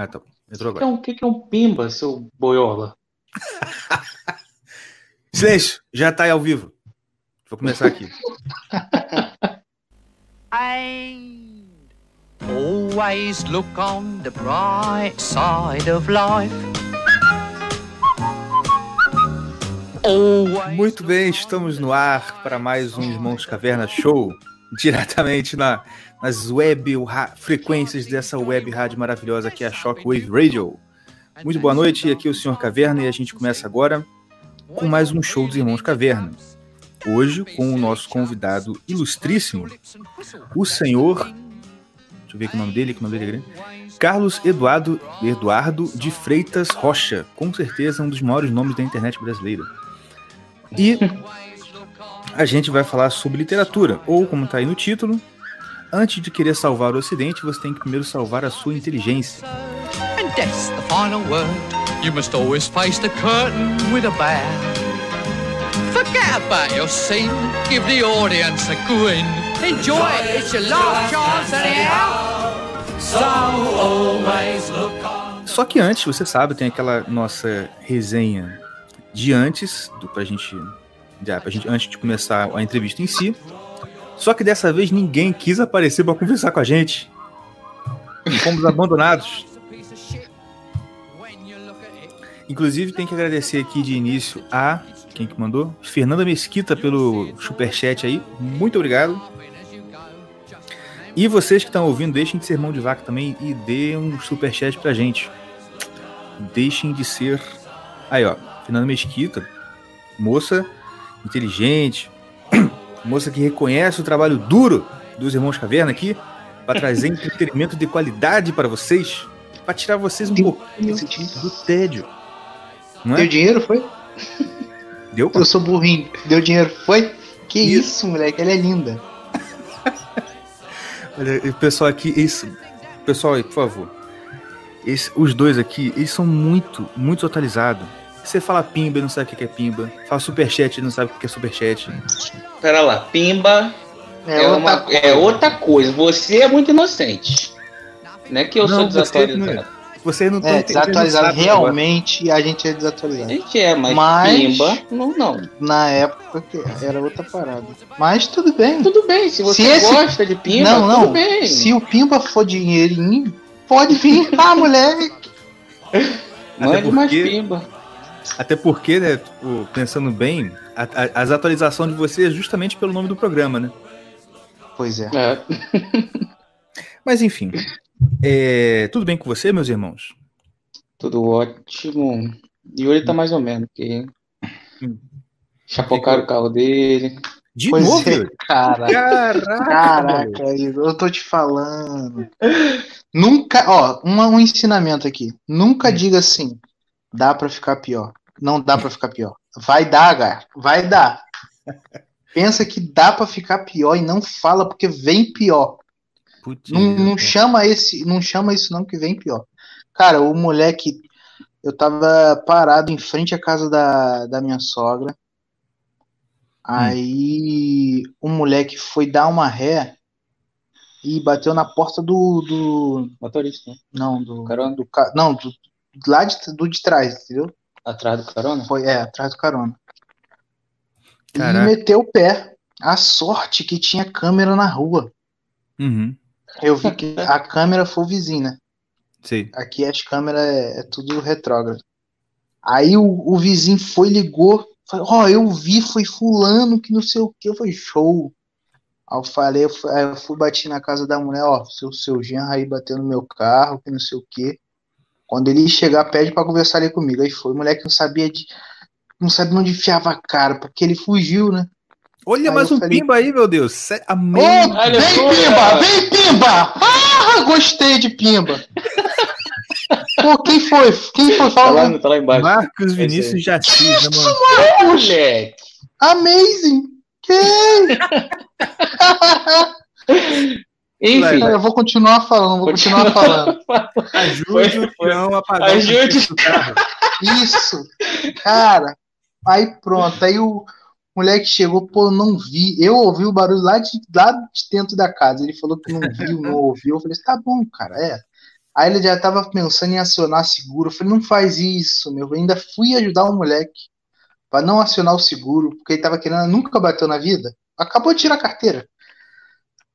Ah, tá. Entrou O que, é agora. um, o que que é um pimba, seu boiola? Silêncio! Já tá aí ao vivo. Vou começar aqui. And always look on the bright side of life. Always Muito bem, estamos no ar para mais um Irmãos Caverna Show, diretamente na, nas web frequências dessa web rádio maravilhosa que é a Shockwave Radio. Muito boa noite, aqui é o Sr. Caverna e a gente começa agora com mais um show dos Irmãos Caverna. Hoje com o nosso convidado ilustríssimo, o senhor, deixa eu ver o nome dele, que o nome dele é grande, Carlos Eduardo, Eduardo de Freitas Rocha, com certeza um dos maiores nomes da internet brasileira. E a gente vai falar sobre literatura, ou como está aí no título, antes de querer salvar o Ocidente, você tem que primeiro salvar a sua inteligência. and death's the final word. You must always face the curtain with a bow. Forget about your scene, give the audience a grin. Enjoy it, it's your last chance anyhow. Só que antes, você sabe, tem aquela nossa resenha de antes, do, pra gente, já, gente, antes de começar a entrevista em si. Só que dessa vez ninguém quis aparecer para conversar com a gente. Fomos abandonados. Inclusive, tem que agradecer aqui de início a quem que mandou? Fernanda Mesquita pelo superchat aí. Muito obrigado. E vocês que estão ouvindo, deixem de ser mão de vaca também e dê um superchat pra gente. Deixem de ser. Aí, ó. Fernanda Mesquita. Moça inteligente. Moça que reconhece o trabalho duro dos irmãos Caverna aqui. Para trazer entretenimento de qualidade para vocês. Para tirar vocês um pouquinho do tédio. Não é? Deu dinheiro, foi? Deu? Eu sou burrinho. Deu dinheiro, foi? Que Isso. isso, moleque, ela é linda. Olha, pessoal aqui, isso. Pessoal aí, por favor. Esse- os dois aqui, eles são muito, muito atualizados. Você fala pimba e não sabe o que é pimba. Fala superchat e não sabe o que é superchat. Pera lá, pimba É, é, outra uma, coisa. é outra coisa. Você é muito inocente. Não é que eu Não, sou você desatualizado. Você não É, entendendo desatualizado. nada Realmente a gente é A desatualizado. gente é, mas, Mas- pimba, não, não. Na época era outra parada. Mas tudo bem. Tudo bem, se você Se esse- gosta de pimba, não, não. tudo bem. Se o Pimba for dinheirinho, pode vir. Ah, moleque. Mande Até mais porque- pimba. Até porque, né, tipo, pensando bem, a- a- as atualizações de você é justamente pelo nome do programa, né? Pois é. É. Mas enfim. É, tudo bem com você, meus irmãos? Tudo ótimo. Yuri tá mais ou menos, porque Hum. chapocaram o carro dele. De Pois novo? é, cara. Caraca! Caraca, eu tô te falando. Nunca, ó, uma- um ensinamento aqui. Nunca diga assim, dá pra ficar pior. Não dá pra ficar pior. Vai dar, cara. Vai dar. Pensa que dá pra ficar pior e não fala porque vem pior. Putz, Não, não chama esse, não chama isso não que vem pior. Cara, o moleque, eu tava parado em frente à casa da, da minha sogra. Aí o moleque foi dar uma ré e bateu na porta do, do Motorista, né? não, do, Carona? do não, do, lá de, do de trás, entendeu? Atrás do carona? Foi, é, atrás do carona. E Caraca. meteu o pé. A sorte que tinha câmera na rua. Uhum, Eu vi que a câmera foi o vizinho, né? sei. Aqui as câmeras é, é tudo retrógrado. Aí o, o vizinho foi, ligou, falou, ó, eu vi, foi fulano que não sei o que, foi show. Aí eu falei, eu fui, aí eu fui bati na casa da mulher, ó, seu, seu genro aí bateu no meu carro, que não sei o que. Quando ele chegar, pede pra conversar ali comigo. Aí foi, o moleque não sabia de. Não sabia onde enfiava a cara, porque ele fugiu, né? Olha Aí mais um falei- pimba aí, meu Deus. Amém. vem Aleluia! Pimba, vem Pimba! Ah, gostei de Pimba! Pô, quem foi? Quem foi? Tá Fala, lá, tá lá embaixo. Marcos Vinícius de Assis, né, mano? Moleque! Amazing! Quem? Enfim, eu vou continuar falando, vou continuar falando. Ajude Foi- o peão a pagar Ajude. Isso! Cara, aí pronto, aí o moleque chegou, pô, não vi. Eu ouvi o barulho lá de, lá de dentro da casa. Ele falou que não viu, não ouviu. Eu falei, tá bom, cara, é. Aí ele já tava pensando em acionar seguro. Eu falei, não faz isso, meu. Eu ainda fui ajudar o moleque pra não acionar o seguro, porque ele tava querendo, nunca bateu na vida. Acabou de tirar a carteira.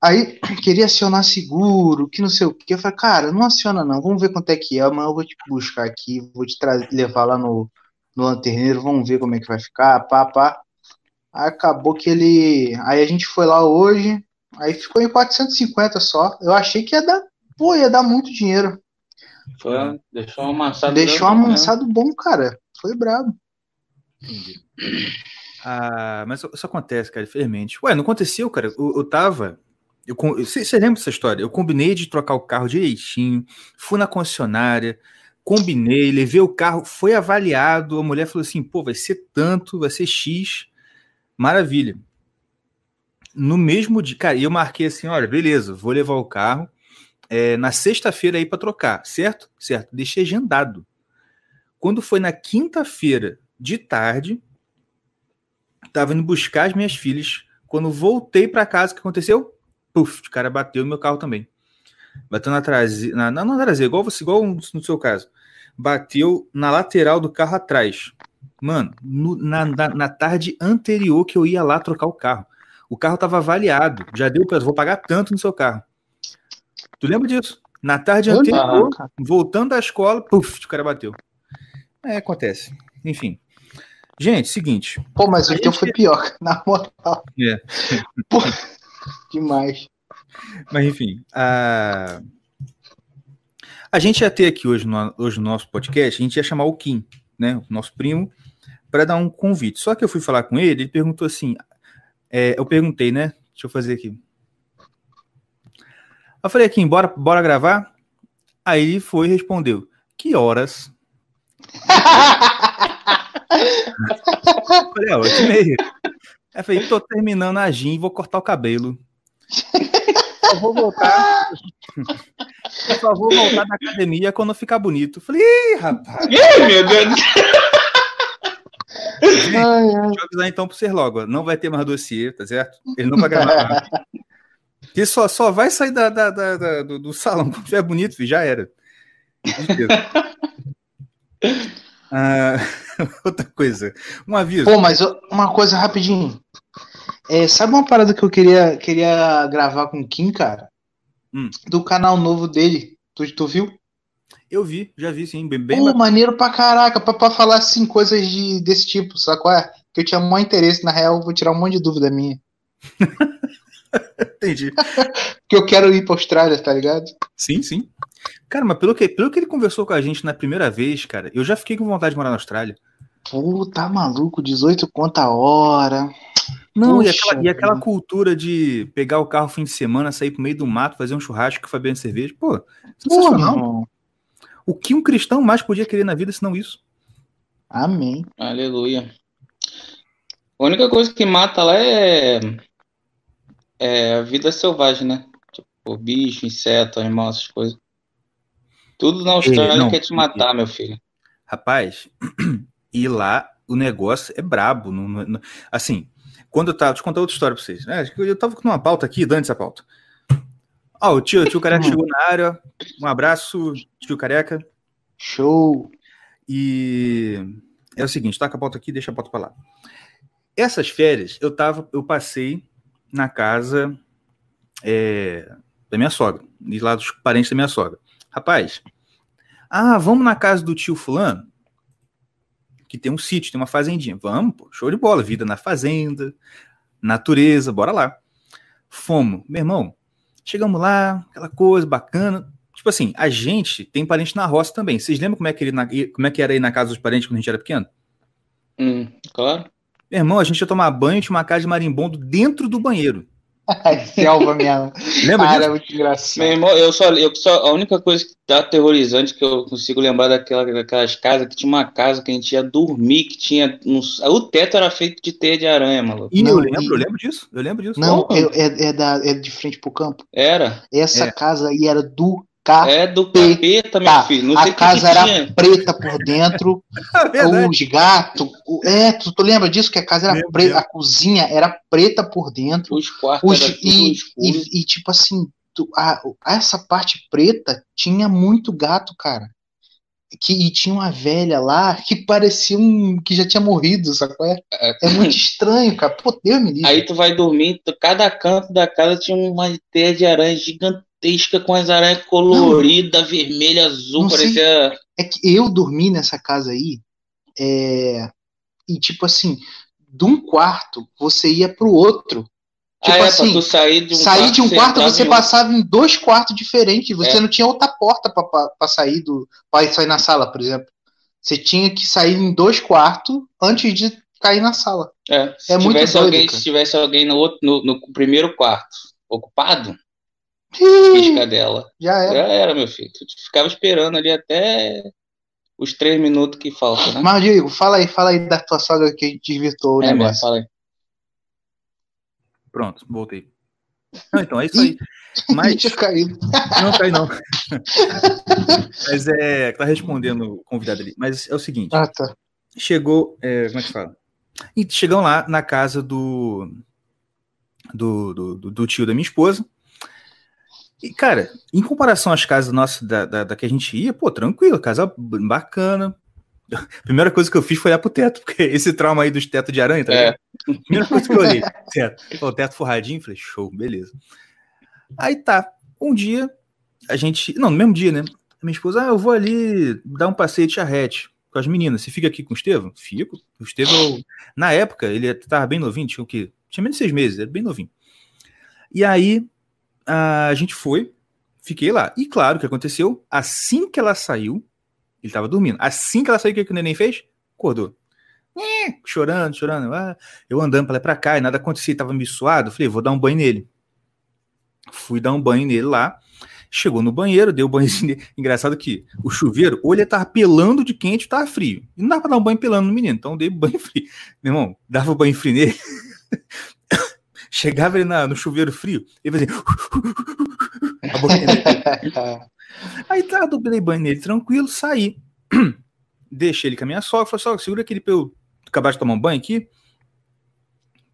Aí queria acionar seguro, que não sei o que. Eu falei, cara, não aciona não, vamos ver quanto é que é, mas eu vou te buscar aqui, vou te levar lá no, no lanterneiro, vamos ver como é que vai ficar, pá, pá. Aí acabou que ele. Aí a gente foi lá hoje, aí ficou em 450 só. Eu achei que ia dar, pô, ia dar muito dinheiro. Foi, deixou um amassado. Deixou um né? amansado bom, cara. Foi brabo. Entendi. Ah, mas isso acontece, cara, infelizmente. Ué, não aconteceu, cara. Eu, eu tava. Eu, você, lembra dessa história? Eu combinei de trocar o carro direitinho, fui na concessionária, combinei, levei o carro, foi avaliado. A mulher falou assim: pô, vai ser tanto, vai ser X. Maravilha. No mesmo dia, cara, eu marquei assim: olha, beleza, vou levar o carro é, na sexta-feira aí para trocar, certo? Certo. Deixei agendado. Quando foi na quinta-feira de tarde, tava indo buscar as minhas filhas. Quando voltei para casa, o que aconteceu? Puf, o cara bateu no meu carro também. Bateu na traseira, na, na, na traseira, igual você, igual no seu caso. Bateu na lateral do carro atrás. Mano, no- na, na, na tarde anterior que eu ia lá trocar o carro. O carro tava avaliado. Já deu para vou pagar tanto no seu carro. Tu lembra disso? Na tarde Eu anterior, cara. voltando da escola, puf, o cara bateu. É, acontece. Enfim. Gente, seguinte. Pô, mas o teu foi pior, na moral. É. Pô, demais. Mas enfim, a... a gente ia ter aqui hoje no, hoje no nosso podcast, a gente ia chamar o Kim, né, o nosso primo, para dar um convite. Só que eu fui falar com ele, ele perguntou assim, é, eu perguntei, né, deixa eu fazer aqui. Eu falei, Kim, bora, bora gravar? Aí ele foi e respondeu, que horas? Eu falei, é, oito e meia. Aí eu falei, tô terminando a gin, vou cortar o cabelo. Eu vou voltar. Eu só vou voltar da academia quando ficar bonito. Falei, ih, rapaz, Ih, meu Deus. Ai, ai. deixa eu avisar então pro ser logo. Não vai ter mais dossiê, tá certo? Ele não vai gravar. Ele só, só vai sair da, da- da- da- do, do salão quando estiver bonito, filho, já era. Ah, outra coisa, um aviso. Pô, mas uma coisa rapidinho. É, sabe uma parada que eu queria, queria gravar com o Kim, cara? Hum. Do canal novo dele. Tu, tu viu? Eu vi, já vi sim, bem, bem Pô, bacana. maneiro pra caraca, pra, pra falar assim, coisas de, desse tipo, sabe qual é? Que eu tinha maior interesse, na real, eu vou tirar um monte de dúvida minha. entendi. Porque eu quero ir pra Austrália, tá ligado? Sim, sim. Cara, mas pelo que, pelo que ele conversou com a gente na primeira vez, cara, eu já fiquei com vontade de morar na Austrália. Pô, tá maluco, 18 conto a hora. Não, e aquela, e aquela cultura de pegar o carro fim de semana, sair pro meio do mato, fazer um churrasco com Fabiano cerveja. Pô, sensacional. O que um cristão mais podia querer na vida senão isso? Amém. Aleluia. A única coisa que mata lá é, é a vida selvagem, né? Tipo, bicho, inseto, animal, essas coisas. Tudo na Austrália não, quer te matar, meu filho. Rapaz, e lá o negócio é brabo. não- não- assim, quando eu tava. Deixa eu contar outra história pra vocês. né? Eu tava com uma pauta aqui, dane essa pauta. Ó, o tio, o tio Careca chegou na área. Um abraço, tio Careca. Show. E é o seguinte, tá com a pauta aqui, deixa a pauta pra lá. Essas férias, eu tava, eu passei na casa é, da minha sogra, e lá dos parentes da minha sogra. Rapaz, ah, vamos na casa do tio fulano, que tem um sítio, tem uma fazendinha. Vamos, pô, show de bola, vida na fazenda, natureza, bora lá. Fomos, meu irmão, chegamos lá, aquela coisa bacana. Tipo assim, a gente tem parente na roça também. Vocês lembram como é que, ele na- como é que era aí na casa dos parentes quando a gente era pequeno? Hum, claro. Meu irmão, a gente ia tomar banho, tinha uma casa de marimbondo dentro do banheiro. Selva mesmo. Lembra Cara, é disso? muito Meu engraçado. irmão, eu só, eu só, a única coisa que tá aterrorizante que eu consigo lembrar daquela, daquelas casas, que tinha uma casa que a gente ia dormir, que tinha. uns- o teto era feito de teia de aranha, maluco. Ih, eu lembro, e- eu lembro disso. Eu lembro disso. Não, é, é, é da, é de frente pro campo. Era. Essa É. casa aí era do É do capeta, meu Tá, filho. Não a que casa que era tinha. preta por dentro, É os gatos. o- É, tu, tu lembra disso? Que a casa era preta, a cozinha era preta por dentro. Os quartos Os, e, e, e, tipo assim, tu- a- essa parte preta tinha muito gato, cara. Que, e tinha uma velha lá que parecia um que já tinha morrido, sacou? É, é muito estranho, cara. Pô, Deus me livre. Aí tu vai dormir, tu- cada canto da casa tinha uma teia de aranha gigantesca com as aranhas coloridas, vermelha, azul, Não sei. parecia. É que eu dormi nessa casa aí, é, e tipo assim, de um quarto você ia pro outro. Tipo ah, é, assim, sair de um sair de um quarto, você passava em dois quartos diferentes. Você É. não tinha outra porta pra sair do, para sair na sala, por exemplo. Você tinha que sair em dois quartos antes de cair na sala. É, se É muito tivesse doido, alguém, cara. se tivesse alguém no, outro, no, no primeiro quarto ocupado, pisca dela. Já Já era. era, meu filho. Tu ficava esperando ali até os três minutos que faltam, né? Mas, Diego, fala aí, fala aí da tua sogra que a gente desvirtuou o é, mas negócio. fala aí. Pronto, voltei. Não, então, é isso aí. Mas. Tinha caído. Não cai, não. Mas é. Tá respondendo o convidado ali. Mas é o seguinte: Ah, tá. chegou. é, como é que fala? E chegam lá na casa. Do, do, do- do tio da minha esposa. E, cara, em comparação às casas nossas da, da, da que a gente ia, pô, tranquilo, casa bacana. A primeira coisa que eu fiz foi olhar pro teto, porque esse trauma aí dos tetos de aranha, tá É. Primeira coisa que eu olhei, teto. O teto forradinho, falei, show, beleza. Aí tá, um dia, a gente. Não, no mesmo dia, né? Minha esposa, ah, eu vou ali dar um passeio de charrete com as meninas. Você fica aqui com o Estevam? Fico. O Estevam, na época, ele tava bem novinho, tinha o quê? Tinha menos de seis meses, era bem novinho. E aí, a gente foi, fiquei lá. E claro, o que aconteceu? Assim que ela saiu, ele tava dormindo. Assim que ela saiu, o que, que o neném fez? Acordou. Nhê, Chorando, chorando. Ah, eu andando pra lá e cá, e nada acontecia, tava me suado. Falei, vou dar um banho nele. Fui dar um banho nele lá. Chegou no banheiro, deu banho. Engraçado que o chuveiro, ou ele tava pelando de quente, tava frio. E não dava pra dar um banho pelando no menino, então dei banho frio. Meu irmão, dava banho frio nele. Chegava ele na- no chuveiro frio, ele fazia. A boquinha. Aí tá, eu dei banho nele tranquilo, saí. Deixei ele com a minha sogra, falei, sogra, segura aquele pra eu acabar de tomar um banho aqui.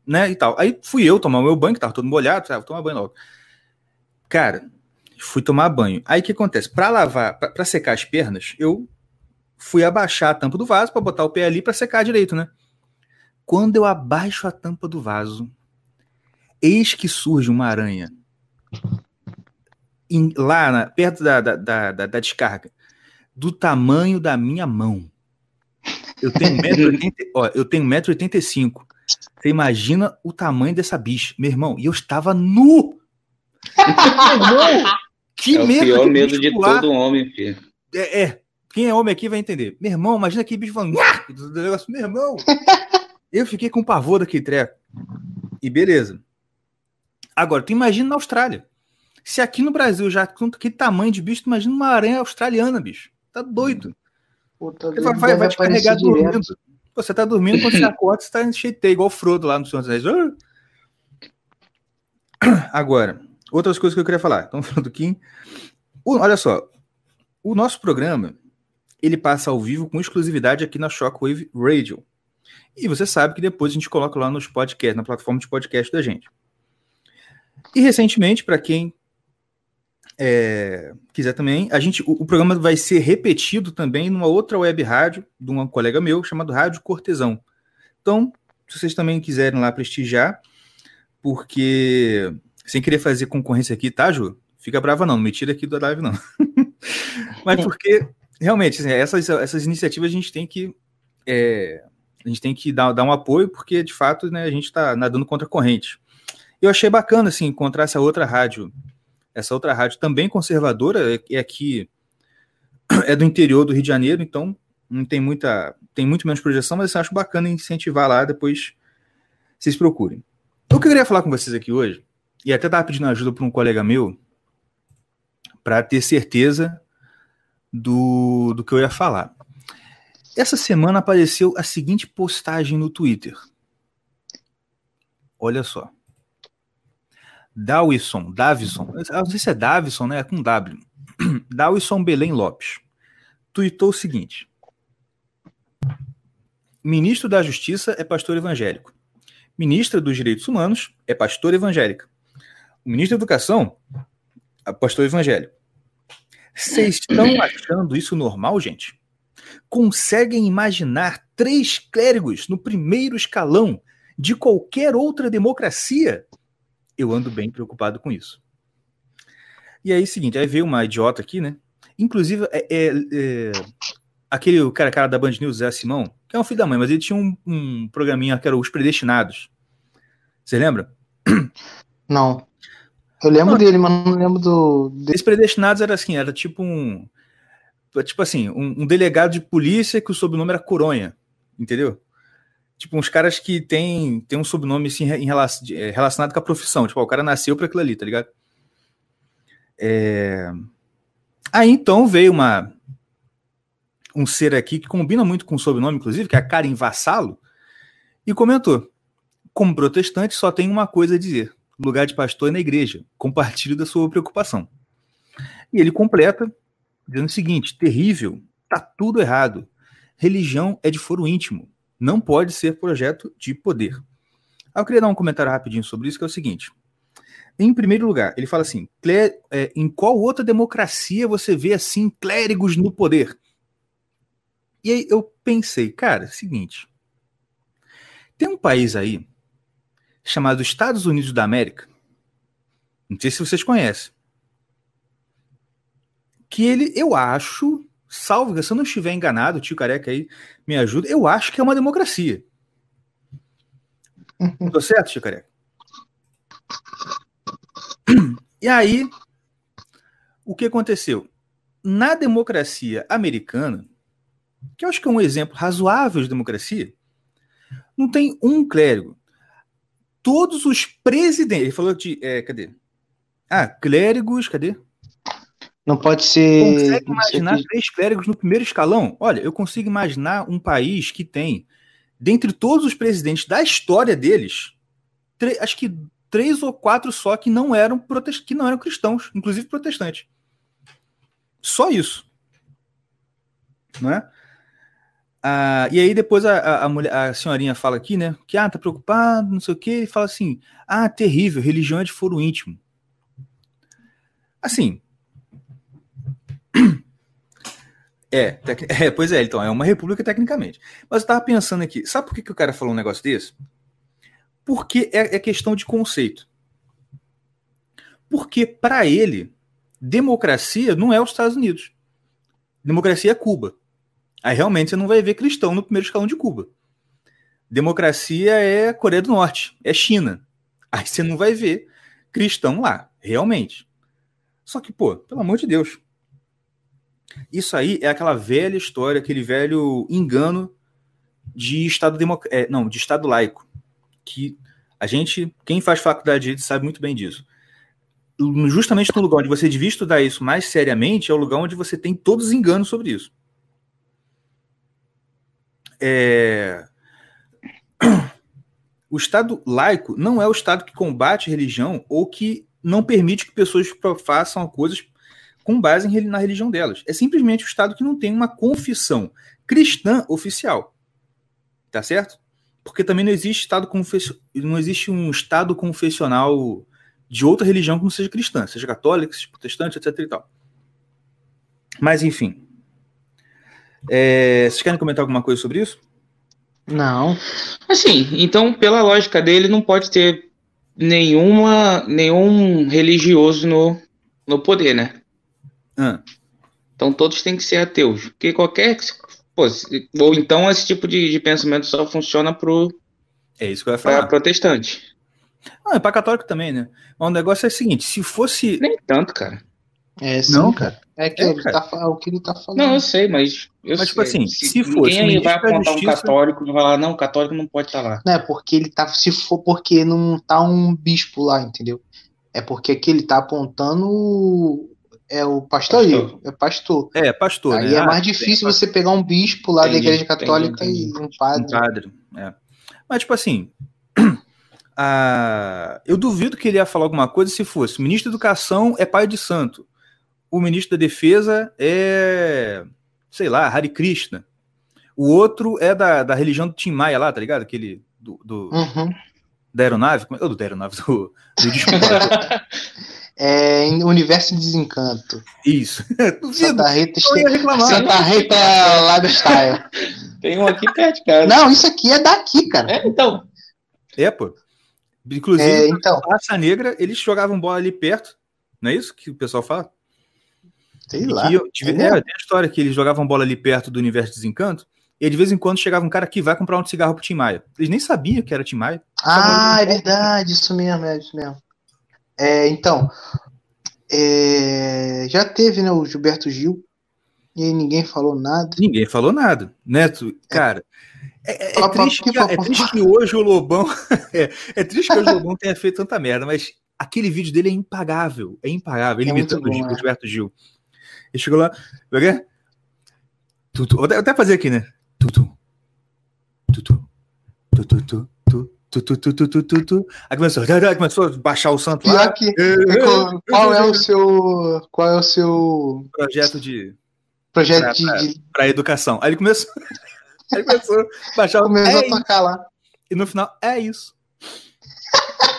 Né, e tal. Aí fui eu tomar o meu banho, que tava todo molhado, falei, ah, vou tomar banho logo. Cara, fui tomar banho. Aí o que acontece? Pra lavar, pra, pra secar as pernas, eu fui abaixar a tampa do vaso pra botar o pé ali pra secar direito, né? Quando eu abaixo a tampa do vaso, eis que surge uma aranha em- lá na- perto da, da, da, da- descarga, do tamanho da minha mão. Eu tenho 1,80m, ó, eu tenho 1,85m. Você imagina o tamanho dessa bicha, meu irmão, e eu estava nu! Meu irmão, que é o medo pior daquele medo de pular. todo homem, filho. É, é. quem é homem aqui vai entender. Meu irmão, imagina aquele bicho falando, "Nhá!" do negócio, meu irmão. Eu fiquei com pavor daquele treco. E beleza. Agora, tu imagina na Austrália. Se aqui no Brasil já com que tamanho de bicho, tu imagina uma aranha australiana, bicho. Tá doido. Puta, vai, vai, vai te carregar direto. dormindo. Você tá dormindo, quando você acorda, você tá cheio teia, igual o Frodo lá no Senhor dos Anéis. Ah! Agora, outras coisas que eu queria falar. Estamos falando do Kim. O- olha só, o nosso programa, ele passa ao vivo com exclusividade aqui na Shockwave Radio. E você sabe que depois a gente coloca lá nos podcasts, na plataforma de podcast da gente. E recentemente, para quem é, quiser também, a gente, o, o programa vai ser repetido também numa outra web rádio de um colega meu chamado Rádio Cortesão. Então, se vocês também quiserem lá prestigiar, porque sem querer fazer concorrência aqui, tá, Ju? Fica brava não, não me tira aqui da live não. Mas porque realmente assim, essas, essas iniciativas a gente tem que é, a gente tem que dar, dar um apoio porque de fato né, a gente está nadando contra a corrente. Eu achei bacana assim encontrar essa outra rádio essa outra rádio também conservadora, é, é aqui é do interior do Rio de Janeiro, então não tem muita, tem muito menos projeção, mas eu acho bacana incentivar lá, depois vocês procurem. O que eu queria falar com vocês aqui hoje, e até estava pedindo ajuda para um colega meu, para ter certeza do, do que eu ia falar. Essa semana apareceu a seguinte postagem no Twitter. Olha só. Dawison, Davison, não sei se é Davison, né? É com W. Dawison Belém Lopes. Tweetou o seguinte: Ministro da Justiça é pastor evangélico. Ministra dos Direitos Humanos é pastor evangélica. O ministro da Educação pastor evangélico. Vocês estão achando isso normal, gente? Conseguem imaginar três clérigos no primeiro escalão de qualquer outra democracia? Eu ando bem preocupado com isso. E aí, seguinte, aí veio uma idiota aqui, né? Inclusive, é, é, é, aquele cara, cara da Band News, Zé Simão, que é um filho da mãe, mas ele tinha um, um programinha que era Os Predestinados. Você lembra? Não. Eu lembro não, dele, mas não lembro do. Esses predestinados era assim, era tipo um. Tipo assim, um, um, delegado de polícia que o sobrenome era Coronha. Entendeu? Tipo, uns caras que tem, tem um sobrenome assim, em relação, é, relacionado com a profissão. Tipo, ó, o cara nasceu para aquilo ali, tá ligado? É... Aí então veio uma um ser aqui que combina muito com o sobrenome, inclusive, que é a Karen Vassalo, e comentou: como protestante, só tem uma coisa a dizer lugar de pastor é na igreja. Compartilho da sua preocupação. E ele completa dizendo o seguinte: terrível, tá tudo errado. Religião é de foro íntimo, não pode ser projeto de poder. eu queria dar um comentário rapidinho sobre isso, que é o seguinte. Em primeiro lugar, ele fala assim: é, em qual outra democracia você vê assim clérigos no poder? E aí eu pensei, cara, seguinte. Tem um país aí chamado Estados Unidos da América. Não sei se vocês conhecem. Que ele, eu acho, salvo se eu não estiver enganado, tio Careca aí me ajuda, eu acho que é uma democracia. Tô certo, tio Careca? E aí, o que aconteceu? Na democracia americana, que eu acho que é um exemplo razoável de democracia, não tem um clérigo, todos os presidentes. Ele falou de. É, cadê? Ah, clérigos, cadê? Não pode ser. Consegue imaginar que... três clérigos no primeiro escalão? Olha, eu consigo imaginar um país que tem, dentre todos os presidentes da história deles, acho que três ou quatro só que não eram protest... que não eram cristãos, inclusive protestantes. Só isso. Não é? Ah, e aí depois a, a, mulher, a senhorinha fala aqui, né? Que ah, tá preocupado, não sei o quê, e fala assim: ah, terrível, religião é de foro íntimo. Assim. É, tec... é, pois é, então, é uma república tecnicamente. Mas eu tava pensando aqui, sabe por que, que o cara falou um negócio desse? Porque é, é questão de conceito. Porque, para ele, democracia não é os Estados Unidos. Democracia é Cuba. Aí realmente você não vai ver cristão no primeiro escalão de Cuba. Democracia é Coreia do Norte, é China. Aí você não vai ver cristão lá, realmente. Só que, pô, pelo amor de Deus. Isso aí é aquela velha história, aquele velho engano de Estado democ... É, não, de Estado laico. Que a gente, quem faz faculdade de direito sabe muito bem disso. Justamente no lugar onde você devia estudar isso mais seriamente, é o lugar onde você tem todos os enganos sobre isso é... o Estado laico não é o Estado que combate religião ou que não permite que pessoas façam coisas com base na religião delas. É simplesmente o Estado que não tem uma confissão cristã oficial. Tá certo? Porque também não existe Estado confessional, não existe um Estado confessional de outra religião que não seja cristã, seja católica, seja protestante, etc. E tal. Mas enfim, é, vocês querem comentar alguma coisa sobre isso? Não. Assim, então, pela lógica dele, não pode ter nenhuma, nenhum religioso no, no poder, né? Ah. Então todos têm que ser ateus. Porque qualquer. Pô, ou então esse tipo de, de pensamento só funciona pro. É isso que eu ia falar. protestante. Ah, é para católico também, né? Mas o negócio é o seguinte: se fosse. Nem tanto, cara. É, sim, não, cara. É, que é, ele tá, o que ele tá falando. Não, eu sei, mas. Eu mas, tipo sei. tipo assim, se, se fosse. Ninguém vai apontar justiça... um católico e falar, não, o católico não pode estar tá lá. Não, é porque ele tá. Se for porque não tá um bispo lá, entendeu? É porque aqui ele tá apontando. É o pastor, pastor. é pastor. É, pastor. Aí né? é mais ah, difícil você pegar um bispo lá entendi, da igreja católica entendi, entendi. e um padre. Um padre, é. Mas, tipo assim. Ah, eu duvido que ele ia falar alguma coisa se fosse ministro da Educação é pai de santo o ministro da Defesa é, sei lá, Hare Krishna. O outro é da, da religião do Tim Maia lá, tá ligado? Aquele do, do uhum. da aeronave, como é? Oh, do da aeronave, do, do É Universo de Desencanto. Isso. Duvido. Santa Rita, Eu ia reclamar. Santa Rita Lifestyle. Tem um aqui perto de casa. Não, isso aqui é daqui, cara. É, então. É, pô. Inclusive, É, então, Raça Negra, eles jogavam bola ali perto. Não é isso que o pessoal fala? sei E lá. que eu tive- É é, tem a história que eles jogavam bola ali perto do Universo de Desencanto. E aí, de vez em quando chegava um cara que vai comprar um cigarro pro Tim Maia. Eles nem sabiam que era Tim Maia. Ah, é verdade, isso mesmo, é isso mesmo. É, então, é, já teve, né, o Gilberto Gil, e aí ninguém falou nada. Ninguém falou nada, né? Tu- cara, é, é- é triste que é triste que hoje o Lobão. é, é triste que hoje o Lobão tenha feito tanta merda, mas aquele vídeo dele é impagável. É impagável. Ele É imitando o bom, Gil- é. o Gilberto Gil. Ele chegou lá. É é? Tutu. Vou até fazer aqui, né? Tutu. Tutu. Tutu. Tutu. Tutu, tutu, tutu, tutu. Aí começou, começou a baixar o santo lá. Que, qual, qual é o seu, qual é o seu Projeto de projeto de, Pra- de para educação. Aí ele começou, aí começou a baixar o começou é a tocar lá? E no final, é isso.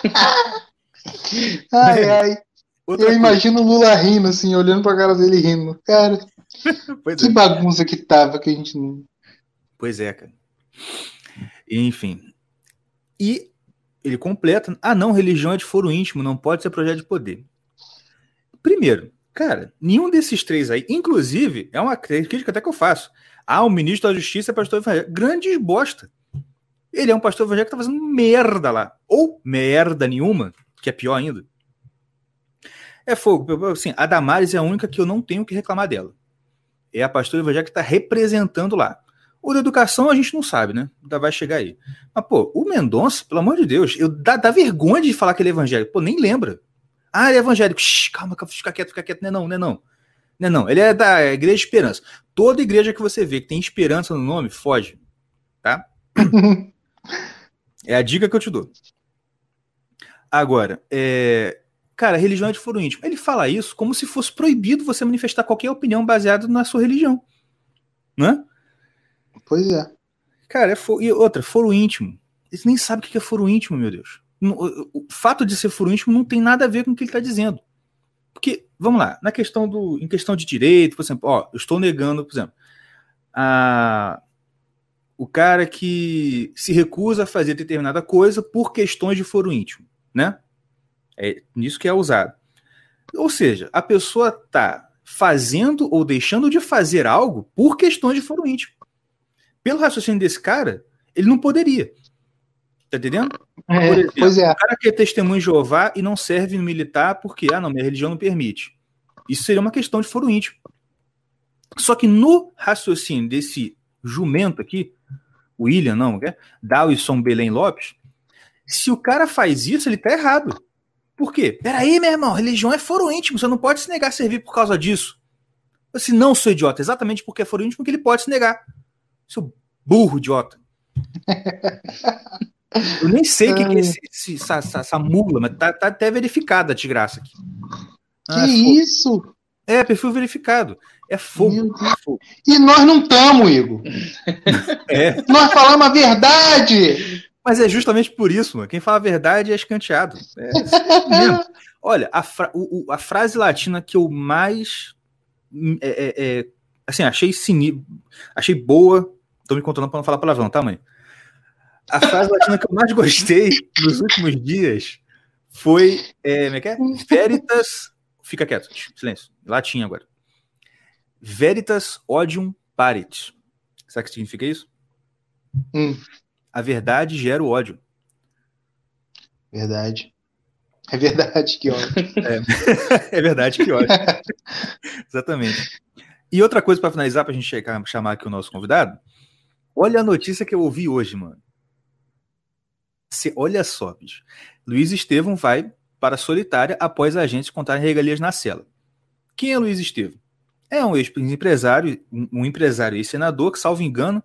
Ai, ai. Outra Eu coisa. imagino o Lula rindo, assim, olhando pra cara dele rindo. Cara, Pois que é. bagunça que tava que a gente não. Pois é, cara. Enfim. E ele completa. Ah, não, religião é de foro íntimo, não pode ser projeto de poder. Primeiro, cara, nenhum desses três aí, inclusive, é uma crítica até que eu faço. Ah, o ministro da Justiça é pastor evangélico. Grandes bosta. Ele é um pastor evangélico que tá fazendo merda lá. Ou merda nenhuma, que é pior ainda. É fogo. Assim, a Damares é a única que eu não tenho que reclamar dela. É a pastora evangélica que está representando lá. O da educação a gente não sabe, né? Ainda vai chegar aí. Mas, pô, o Mendonça, pelo amor de Deus, eu dá, dá vergonha de falar que ele é evangélico. Pô, nem lembra. Ah, ele é evangélico. Shhh, calma, calma, fica quieto, fica quieto. Não é não, não é não. Não é não. Ele é da Igreja de Esperança. Toda igreja que você vê que tem esperança no nome, foge. Tá? É a dica que eu te dou. Agora, é... cara, religião é de foro íntimo. Ele fala isso como se fosse proibido você manifestar qualquer opinião baseada na sua religião. Né? Pois é. Cara, é fo... e outra, foro íntimo. Eles nem sabem o que é foro íntimo, meu Deus. O fato de ser foro íntimo não tem nada a ver com o que ele está dizendo. Porque, vamos lá, na questão do, em questão de direito, por exemplo, ó, eu estou negando, por exemplo, a, o cara que se recusa a fazer determinada coisa por questões de foro íntimo, né? É nisso que é usado. Ou seja, a pessoa está fazendo ou deixando de fazer algo por questões de foro íntimo. Pelo raciocínio desse cara, ele não poderia. Tá entendendo? É, exemplo, pois é. O cara que é testemunho de Jeová e não serve no militar porque, ah, não, minha religião não permite. Isso seria uma questão de foro íntimo. Só que no raciocínio desse jumento aqui, William, não, é? Dawson Belém Lopes, se o cara faz isso, ele tá errado. Por quê? Peraí, meu irmão, religião é foro íntimo, você não pode se negar a servir por causa disso. Eu disse, não, sou idiota, exatamente porque é foro íntimo que ele pode se negar. Seu burro idiota. Eu nem sei o que, que é esse, esse- essa, essa- essa mula, mas tá, tá até verificada a desgraça aqui. Que Ah, é fogo. isso? É, perfil verificado. É fogo. É fogo. E nós não estamos, Igor. É, Nós falamos a verdade. mas é justamente por isso, mano. Quem fala a verdade é escanteado. É assim mesmo. Olha, a, fra- o- a frase latina que eu mais hum, é, é, é, assim, achei sini... achei boa. Tô me contando para não falar palavrão, tá, mãe? A frase latina que eu mais gostei nos últimos dias foi. É, como é que é? Veritas. Fica quieto, silêncio. Latim agora. Veritas odium parit. Sabe o que significa isso? Hum. A verdade gera o ódio. Verdade. É verdade que ó. É verdade, que ódio. Exatamente. E outra coisa para finalizar, para a gente chamar aqui o nosso convidado. Olha a notícia que eu ouvi hoje, mano. Cê- olha só, bicho. Luiz Estevam vai para a solitária após agentes contarem regalias na cela. Quem é Luiz Estevam? É um ex-empresário, um empresário e senador que, salvo engano,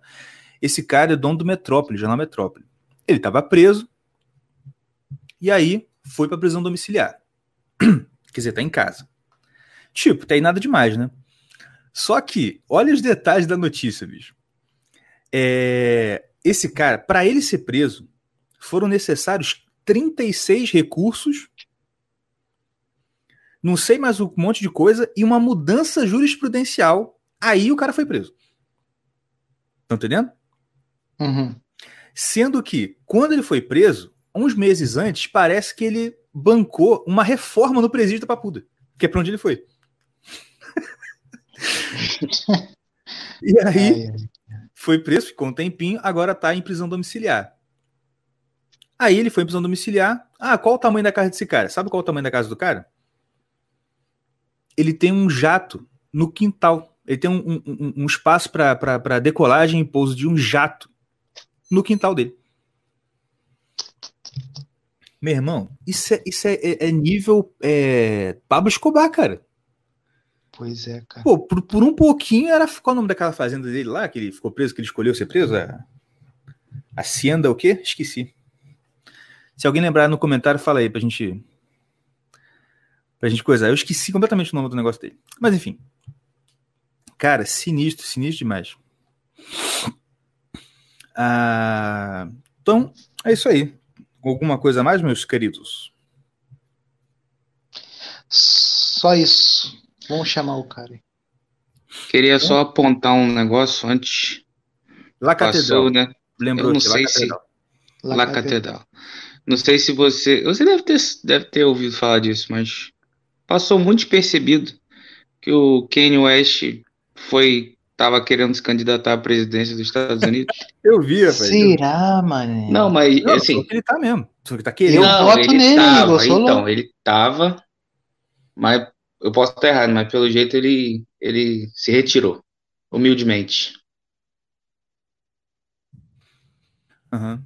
esse cara é dono do Metrópole, jornal Metrópole. Ele estava preso e aí foi para prisão domiciliar. Quer dizer, tá em casa. Tipo, tem nada demais, né? Só que, olha os detalhes da notícia, bicho. É, esse cara, para ele ser preso, foram necessários 36 recursos não sei mais um monte de coisa e uma mudança jurisprudencial. Aí o cara foi preso. Tá entendendo? Uhum. Sendo que, quando ele foi preso, uns meses antes, parece que ele bancou uma reforma no presídio da Papuda, que é pra onde ele foi. e aí, foi preso, ficou um tempinho, agora tá em prisão domiciliar. Aí ele foi em prisão domiciliar. Ah, qual o tamanho da casa desse cara? Sabe qual o tamanho da casa do cara? Ele tem um jato no quintal. Ele tem um, um, um espaço para decolagem e pouso de um jato no quintal dele. Meu irmão, isso é, isso é, é, é nível é, Pablo Escobar, cara. Pois é, cara. Pô, por, por, um pouquinho era. Qual o nome daquela fazenda dele lá, que ele ficou preso, que ele escolheu ser preso? A Hacienda, o quê? Esqueci. Se alguém lembrar no comentário, fala aí pra gente. Pra gente coisar. Eu esqueci completamente o nome do negócio dele. Mas enfim. Cara, sinistro, sinistro demais. Ah, então, é isso aí. Alguma coisa a mais, meus queridos? Só isso. Vamos chamar o cara. Queria só apontar um negócio antes. La Catedral. Passou, né? Lembrou Eu não que sei La se- Catedral. La La Catedral. Não sei se você. Você deve ter, deve ter ouvido falar disso, mas passou muito despercebido que o Kanye West foi. Tava querendo se candidatar à presidência dos Estados Unidos. Eu vi, rapaz. Será, mané? Não, mas Não, assim. só que ele tá mesmo. Só que tá querendo. Eu não, voto ele nele, tava, então, ele tava, mas eu posso estar errado, mas pelo jeito ele, ele se retirou, humildemente. Aham.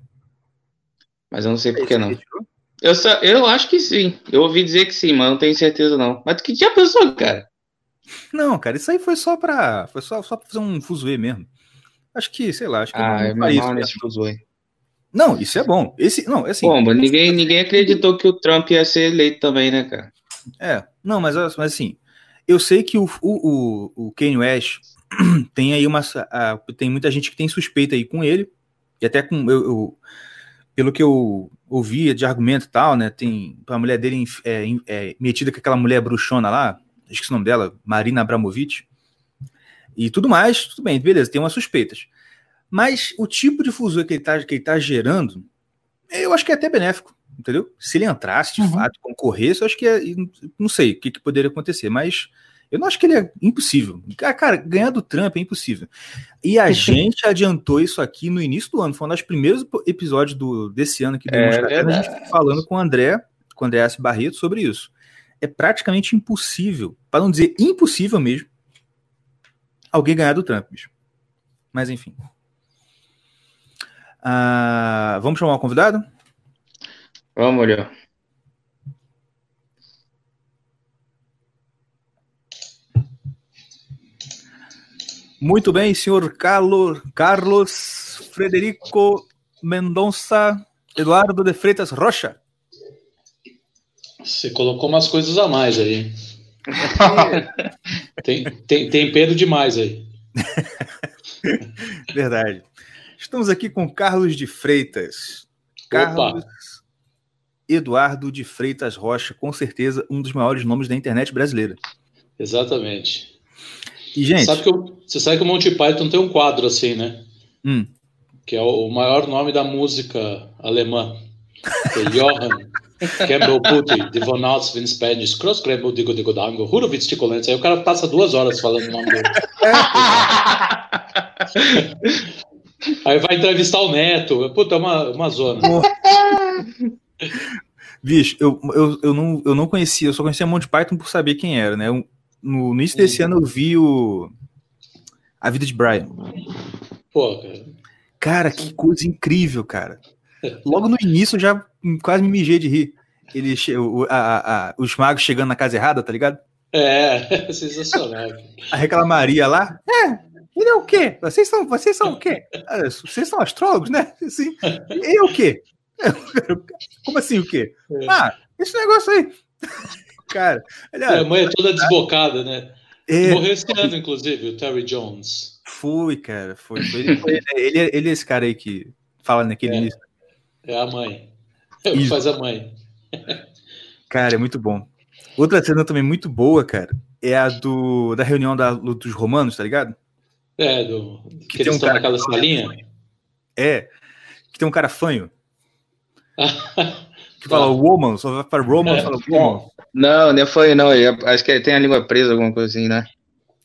Mas eu não sei por que Ele não. retirou? Eu, só, eu acho que sim. Eu ouvi dizer que sim, mas não tenho certeza não. Mas que já pensou, cara? Não, cara, isso aí foi só pra. Foi só, só pra fazer um fuzuê mesmo. Acho que, sei lá, acho que Ah, não é faria isso nesse fuzuê. Não, isso é bom. Esse, não, é assim. Bom, mas ninguém, ninguém acreditou que o Trump ia ser eleito também, né, cara? É, não, mas, mas assim, eu sei que o, o, o, o Kanye West tem aí uma. a- tem muita gente que tem suspeita aí com ele, e até com. Eu, eu- pelo que eu ouvia de argumento e tal, né? Tem a mulher dele é, é, metida com aquela mulher bruxona lá, esqueci o nome dela, Marina Abramovic, e tudo mais, tudo bem, beleza, tem umas suspeitas. Mas o tipo de fusão que ele tá, que ele tá gerando, eu acho que é até benéfico, entendeu? Se ele entrasse de Uhum. fato, concorresse, eu acho que é, não sei o que, que poderia acontecer, mas eu não acho que ele é impossível. Cara, cara, ganhar do Trump é impossível. E a gente adiantou isso aqui no início do ano, foi um dos primeiros episódios do, desse ano aqui do É Caverna, a gente falando com o André, com o André S. Barreto sobre isso. É praticamente impossível, para não dizer impossível mesmo, alguém ganhar do Trump, bicho. Mas enfim. Ah, vamos chamar o convidado? Vamos, olhar. Muito bem, senhor Carlos, Carlos Frederico Mendonça Eduardo de Freitas Rocha. Você colocou umas coisas a mais aí. Tem, tem, tempero demais aí. Verdade. Estamos aqui com Carlos de Freitas. Carlos Eduardo de Freitas Rocha, com certeza um dos maiores nomes da internet brasileira. Exatamente. E, gente, Sabe que o- você sabe que o Monty Python tem um quadro assim, né? Hum. Que é o, o maior nome da música alemã. É Johann Campbell Putti, de Von Alts, Vin Spanish, Cross Grebo, Digo Digo Dango, Hurovitz Ticolenz. Aí o cara passa duas horas falando o nome dele. Aí vai entrevistar o neto. Puta, é uma, uma zona. Bicho, eu, eu, eu, não, eu não conhecia, eu só conhecia Monty Python por saber quem era, né? No início desse ano eu vi o A Vida de Brian. Pô, cara. Cara, que coisa incrível, cara. Logo no início eu já quase me mijei de rir. Ele, o- a- a- a- os magos chegando na casa errada, tá ligado? É, é sensacional. Aí aquela Maria lá, é, ele é o quê? Vocês são, vocês são o quê? Ah, Vocês são astrólogos, né? Assim, e é o quê? Como assim o quê? É. Ah, esse negócio aí. Cara, A mãe é toda desbocada, né? é, Morreu esse ano, inclusive, o Terry Jones. foi, cara, foi. foi. Ele, foi- ele, é- ele é esse cara aí que fala naquele É. início. É a mãe. É o que Isso. faz a mãe. Cara, é muito bom. Outra cena também muito boa, cara, é a do, da reunião da, dos romanos, tá ligado? É, do, que, Que tem eles um estão cara- naquela salinha. É. Que tem um cara fanho. Que fala woman, só vai para Roman É. fala woman. Não, não foi, não. eu Acho que tem a língua presa, alguma coisa assim, né?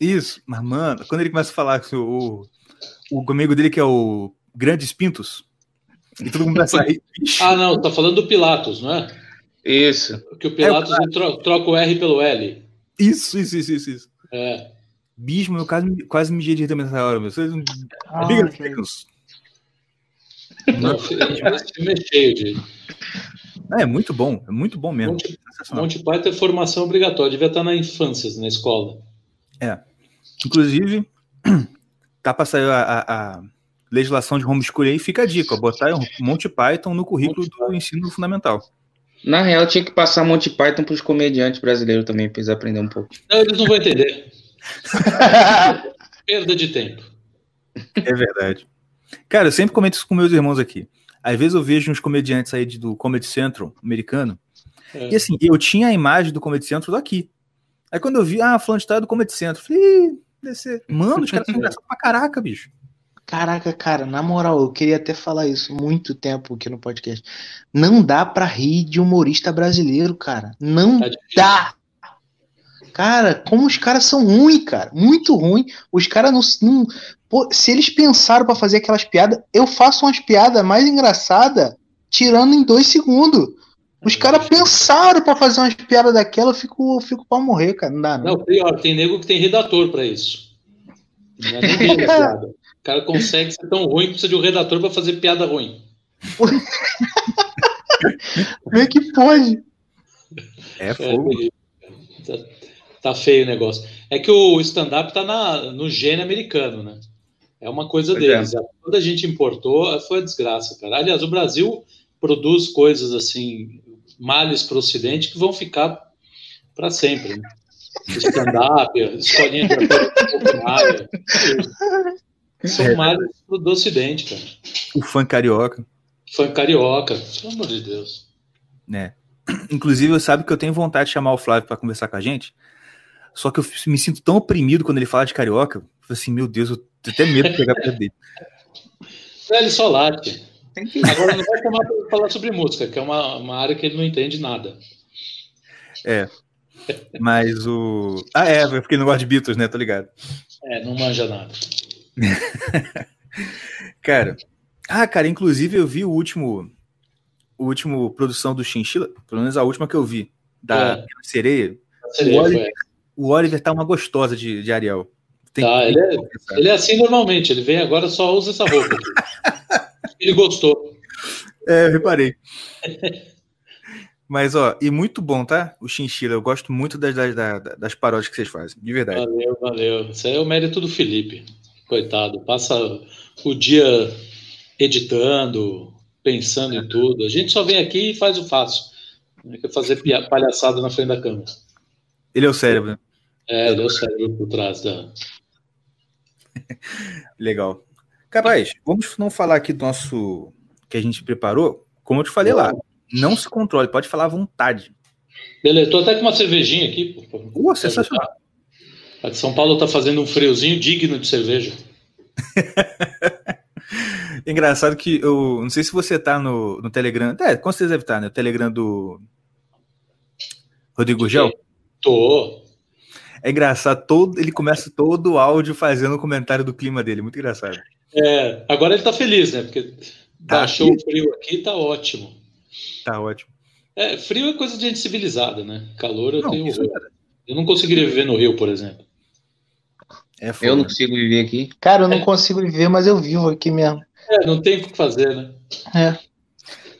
Isso, mas mano, quando ele começa a falar que o, o, o amigo dele que é o Grandes Pintos, e todo mundo começa a rir. Ah, não, tá falando do Pilatos, não é? Isso. Que o Pilatos tro- troca o R pelo L. isso, isso, isso, isso, isso. É. Bismo, eu quase, quase me de rir também nessa hora, meu. Vocês não-. Não, esse filme é cheio de. É, é muito bom, é muito bom mesmo. Monty. Monty Python é formação obrigatória, devia estar na infância, na escola. Inclusive, tá pra sair a, a- a legislação de homeschooling aí, fica a dica, ó, botar um Monty Python no currículo do ensino fundamental. Na real, tinha que passar Monty Python pros comediantes brasileiros também, pra eles aprenderem um pouco. Não, eles não vão entender. Perda de tempo. É verdade. Cara, eu sempre comento isso com meus irmãos aqui. Às vezes eu vejo uns comediantes aí do Comedy Central americano, É. e assim, eu tinha a imagem do Comedy Central daqui. Aí quando eu vi, ah, falando de tal é do Comedy Central, eu falei, Ih, ser. Mano, os caras são engraçados pra caraca, bicho. Caraca, cara, na moral, eu queria até falar isso muito tempo aqui no podcast. Não dá pra rir de humorista brasileiro, cara. Não Tá dá. Cara, como os caras são ruins, cara. Muito ruim. Os caras não, não- pô, se eles pensaram pra fazer aquelas piadas, eu faço umas piadas mais engraçadas tirando em dois segundos. Os caras pensaram pra fazer umas piadas daquela, eu fico, eu fico pra morrer, cara. Não dá, não. Não, pior, tem nego que tem redator pra isso. Não é nem piada. O cara consegue ser tão ruim que precisa de um redator pra fazer piada ruim. Como é que pode? É É, fogo. tá, tá feio o negócio. É que o stand-up tá na, no gene americano, né? É uma coisa Pois deles. Quando a gente importou, foi a desgraça, cara. Aliás, o Brasil produz coisas assim, males para o Ocidente, que vão ficar para sempre. Né? Stand-up, escolinha de popular, São É. males do Ocidente, cara. O fã carioca. Fã carioca, pelo amor de Deus. né? Inclusive, sabe que eu tenho vontade de chamar o Flávio pra conversar com a gente. Só que eu me sinto tão oprimido quando ele fala de carioca. Eu falei assim, meu Deus, eu tenho até medo de pegar perto dele. É, ele só late. Agora não vai chamar para falar sobre música, que é uma, uma área que ele não entende nada. Mas o. Ah, é, porque não gosta de Beatles, né? Tô ligado. É, não manja nada. Cara. Ah, cara, inclusive eu vi o último. O último produção do Chinchilla, pelo menos a última que eu vi, da É. sereia. Seria, Olha- foi. O Oliver tá uma gostosa de, de Ariel. Tem Tá, ele é- que. Ele é assim normalmente, ele vem agora só usa essa roupa. ele gostou. É, eu reparei. Mas, ó, e muito bom, tá? O Chinchilla. Eu gosto muito das, das, das, paródias que vocês fazem, de verdade. Valeu, valeu. Isso aí é o mérito do Felipe. Coitado, passa o dia editando, pensando em tudo. A gente só vem aqui e faz o fácil. Não quer fazer pia- palhaçada na frente da câmera. Ele é o cérebro, né? É, ele é o cérebro por trás da. Legal. Capaz, vamos não falar aqui do nosso que a gente preparou. Como eu te falei lá, não se controle, pode falar à vontade. Beleza, tô até com uma cervejinha aqui. pô, sensacional. Aqui São Paulo tá fazendo um friozinho digno de cerveja. Engraçado que eu não sei se você tá no, no Telegram. É, com certeza deve estar, né? O Telegram do Rodrigo Gurgel. Tô. É engraçado, todo, ele começa todo o áudio fazendo o comentário do clima dele. Muito engraçado. É, agora ele tá feliz, né? Porque Tá. baixou o frio aqui, tá ótimo. Tá ótimo. É, frio é coisa de gente civilizada, né? Calor eu Não, tenho isso horror. Eu não conseguiria viver no Rio, por exemplo. É Eu não consigo viver aqui. Cara, eu não consigo viver, mas eu vivo aqui mesmo. É, não tem o que fazer, né? É.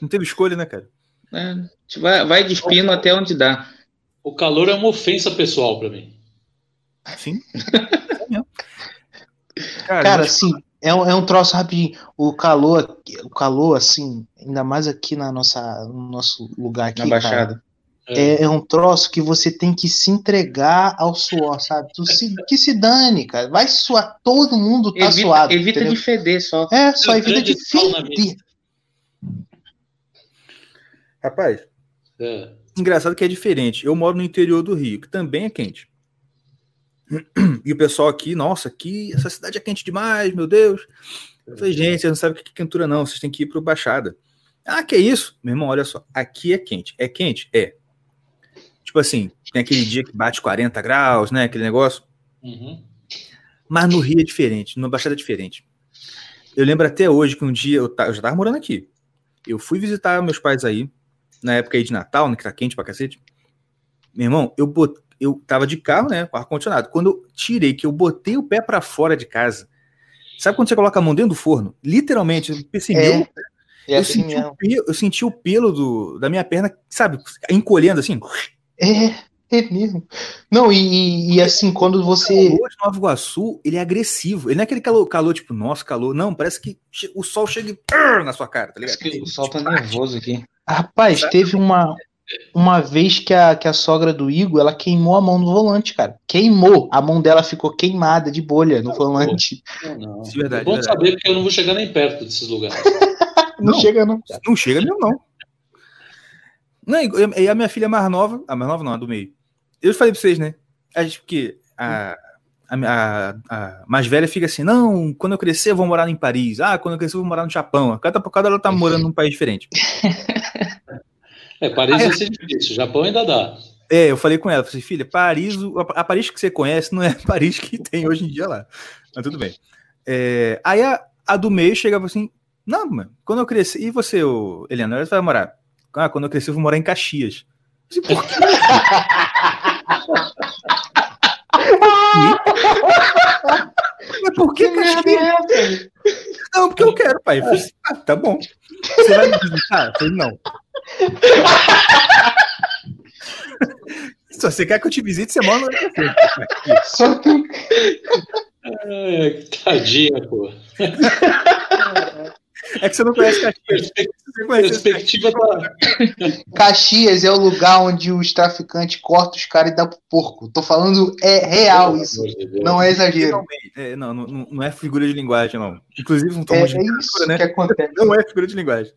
Não teve escolha, né, cara? É, vai, vai despindo até onde dá. O calor é uma ofensa pessoal pra mim. Sim. É. Cara, Cara, mas- assim, é um, é um troço rapidinho. O calor, o calor, assim, ainda mais aqui na nossa, no nosso lugar aqui, Na cara, Baixada. é, é um troço que você tem que se entregar ao suor, sabe? Tu se, que se dane, cara. Vai suar, todo mundo tá Evita, suado. evita entendeu? de feder só. É, só É um evita de feder. Rapaz, É. Engraçado que é diferente. Eu moro no interior do Rio, que também é quente. E o pessoal aqui, nossa, aqui, essa cidade é quente demais, meu Deus. Eu falei, gente, vocês não sabem o que é quentura, não. Vocês têm que ir pro Baixada. Ah, que é isso? Meu irmão, olha só. Aqui é quente. É quente? É. Tipo assim, tem aquele dia que bate 40 graus, né? Aquele negócio. Uhum. Mas no Rio é diferente, no Baixada é diferente. Eu lembro até hoje que um dia eu, eu já tava morando aqui. Eu fui visitar meus pais aí, na época aí de Natal, né, que tá quente pra cacete. Meu irmão, eu, bot... eu tava de carro, né, com ar-condicionado. Quando eu tirei, que eu botei o pé pra fora de casa, sabe quando você coloca a mão dentro do forno? Literalmente, eu percebi, É, eu, É eu assim senti o pelo, eu senti o pelo do, da minha perna, sabe, encolhendo assim. É, é mesmo. Não, e, e- assim, quando O você. calor de Nova Iguaçu, ele é agressivo. Ele não é aquele calor, calor tipo, nossa, calor. Não, parece que o sol chega na sua cara, tá ligado? Parece que o sol tá nervoso aqui. Rapaz, teve uma, uma vez que a, que a sogra do Igor, ela queimou a mão no volante, cara. Queimou. A mão dela ficou queimada de bolha no volante. Não, não. Isso é verdade, é bom verdade. saber porque eu não vou chegar nem perto desses lugares. Não, Não. chega, não. Não chega mesmo, não. Não, e e a minha filha mais nova, a mais nova não, a do meio. Eu falei pra vocês, né? A gente, porque a, a, a- a mais velha fica assim, não, quando eu crescer eu vou morar em Paris. Ah, quando eu crescer eu vou morar no Japão. Cada, cada ela tá morando num país diferente. É, Paris vai ser difícil, Japão ainda dá. É, eu falei com ela, falei, filha, Paris, o- a, Paris que você conhece não é a Paris que tem hoje em dia lá. Mas tudo bem. É, aí a, a do meio chegava assim, não, mano, quando eu crescer, e você, ô, Eliana, onde você vai morar? Ah, quando eu crescer eu vou morar em Caxias. Eu falei, Por quê? Mas por que Caxias? Não, porque eu quero, pai. Eu falei, ah, tá bom. Você vai me visitar? Eu falei, não. Se você quer que eu te visite, você mora no Só que É, tadinha, pô. É que você não conhece Caxias. Conhece perspectiva tá. Caxias é o lugar onde os traficantes cortam os caras e dão pro porco. Tô falando, é real isso. Não é exagero. É, não, não, não é figura de linguagem, não. Inclusive, um É, tom é de isso né? que acontece. Não é figura de linguagem.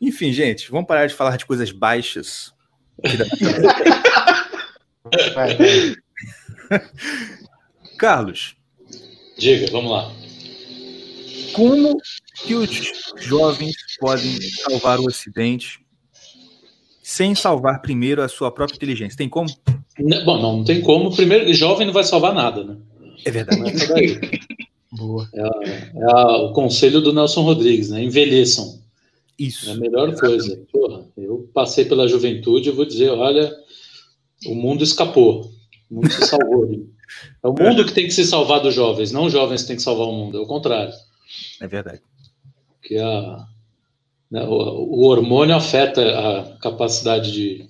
Enfim, gente, vamos parar de falar de coisas baixas. Vai. Carlos, Diga, vamos lá. como que os jovens podem salvar o Ocidente sem salvar primeiro a sua própria inteligência? Tem como? N- Bom, não, não tem como. Primeiro, jovem não vai salvar nada, né? É verdade. Boa. É a- o conselho do Nelson Rodrigues, né? Envelheçam. É a Isso. melhor coisa. Porra, eu passei pela juventude, eu vou dizer, olha, o mundo escapou. O mundo se salvou. É o mundo que tem que se salvar dos jovens, não os jovens que têm que salvar o mundo, é o contrário. É verdade. Porque a, né, o, o hormônio afeta a capacidade de,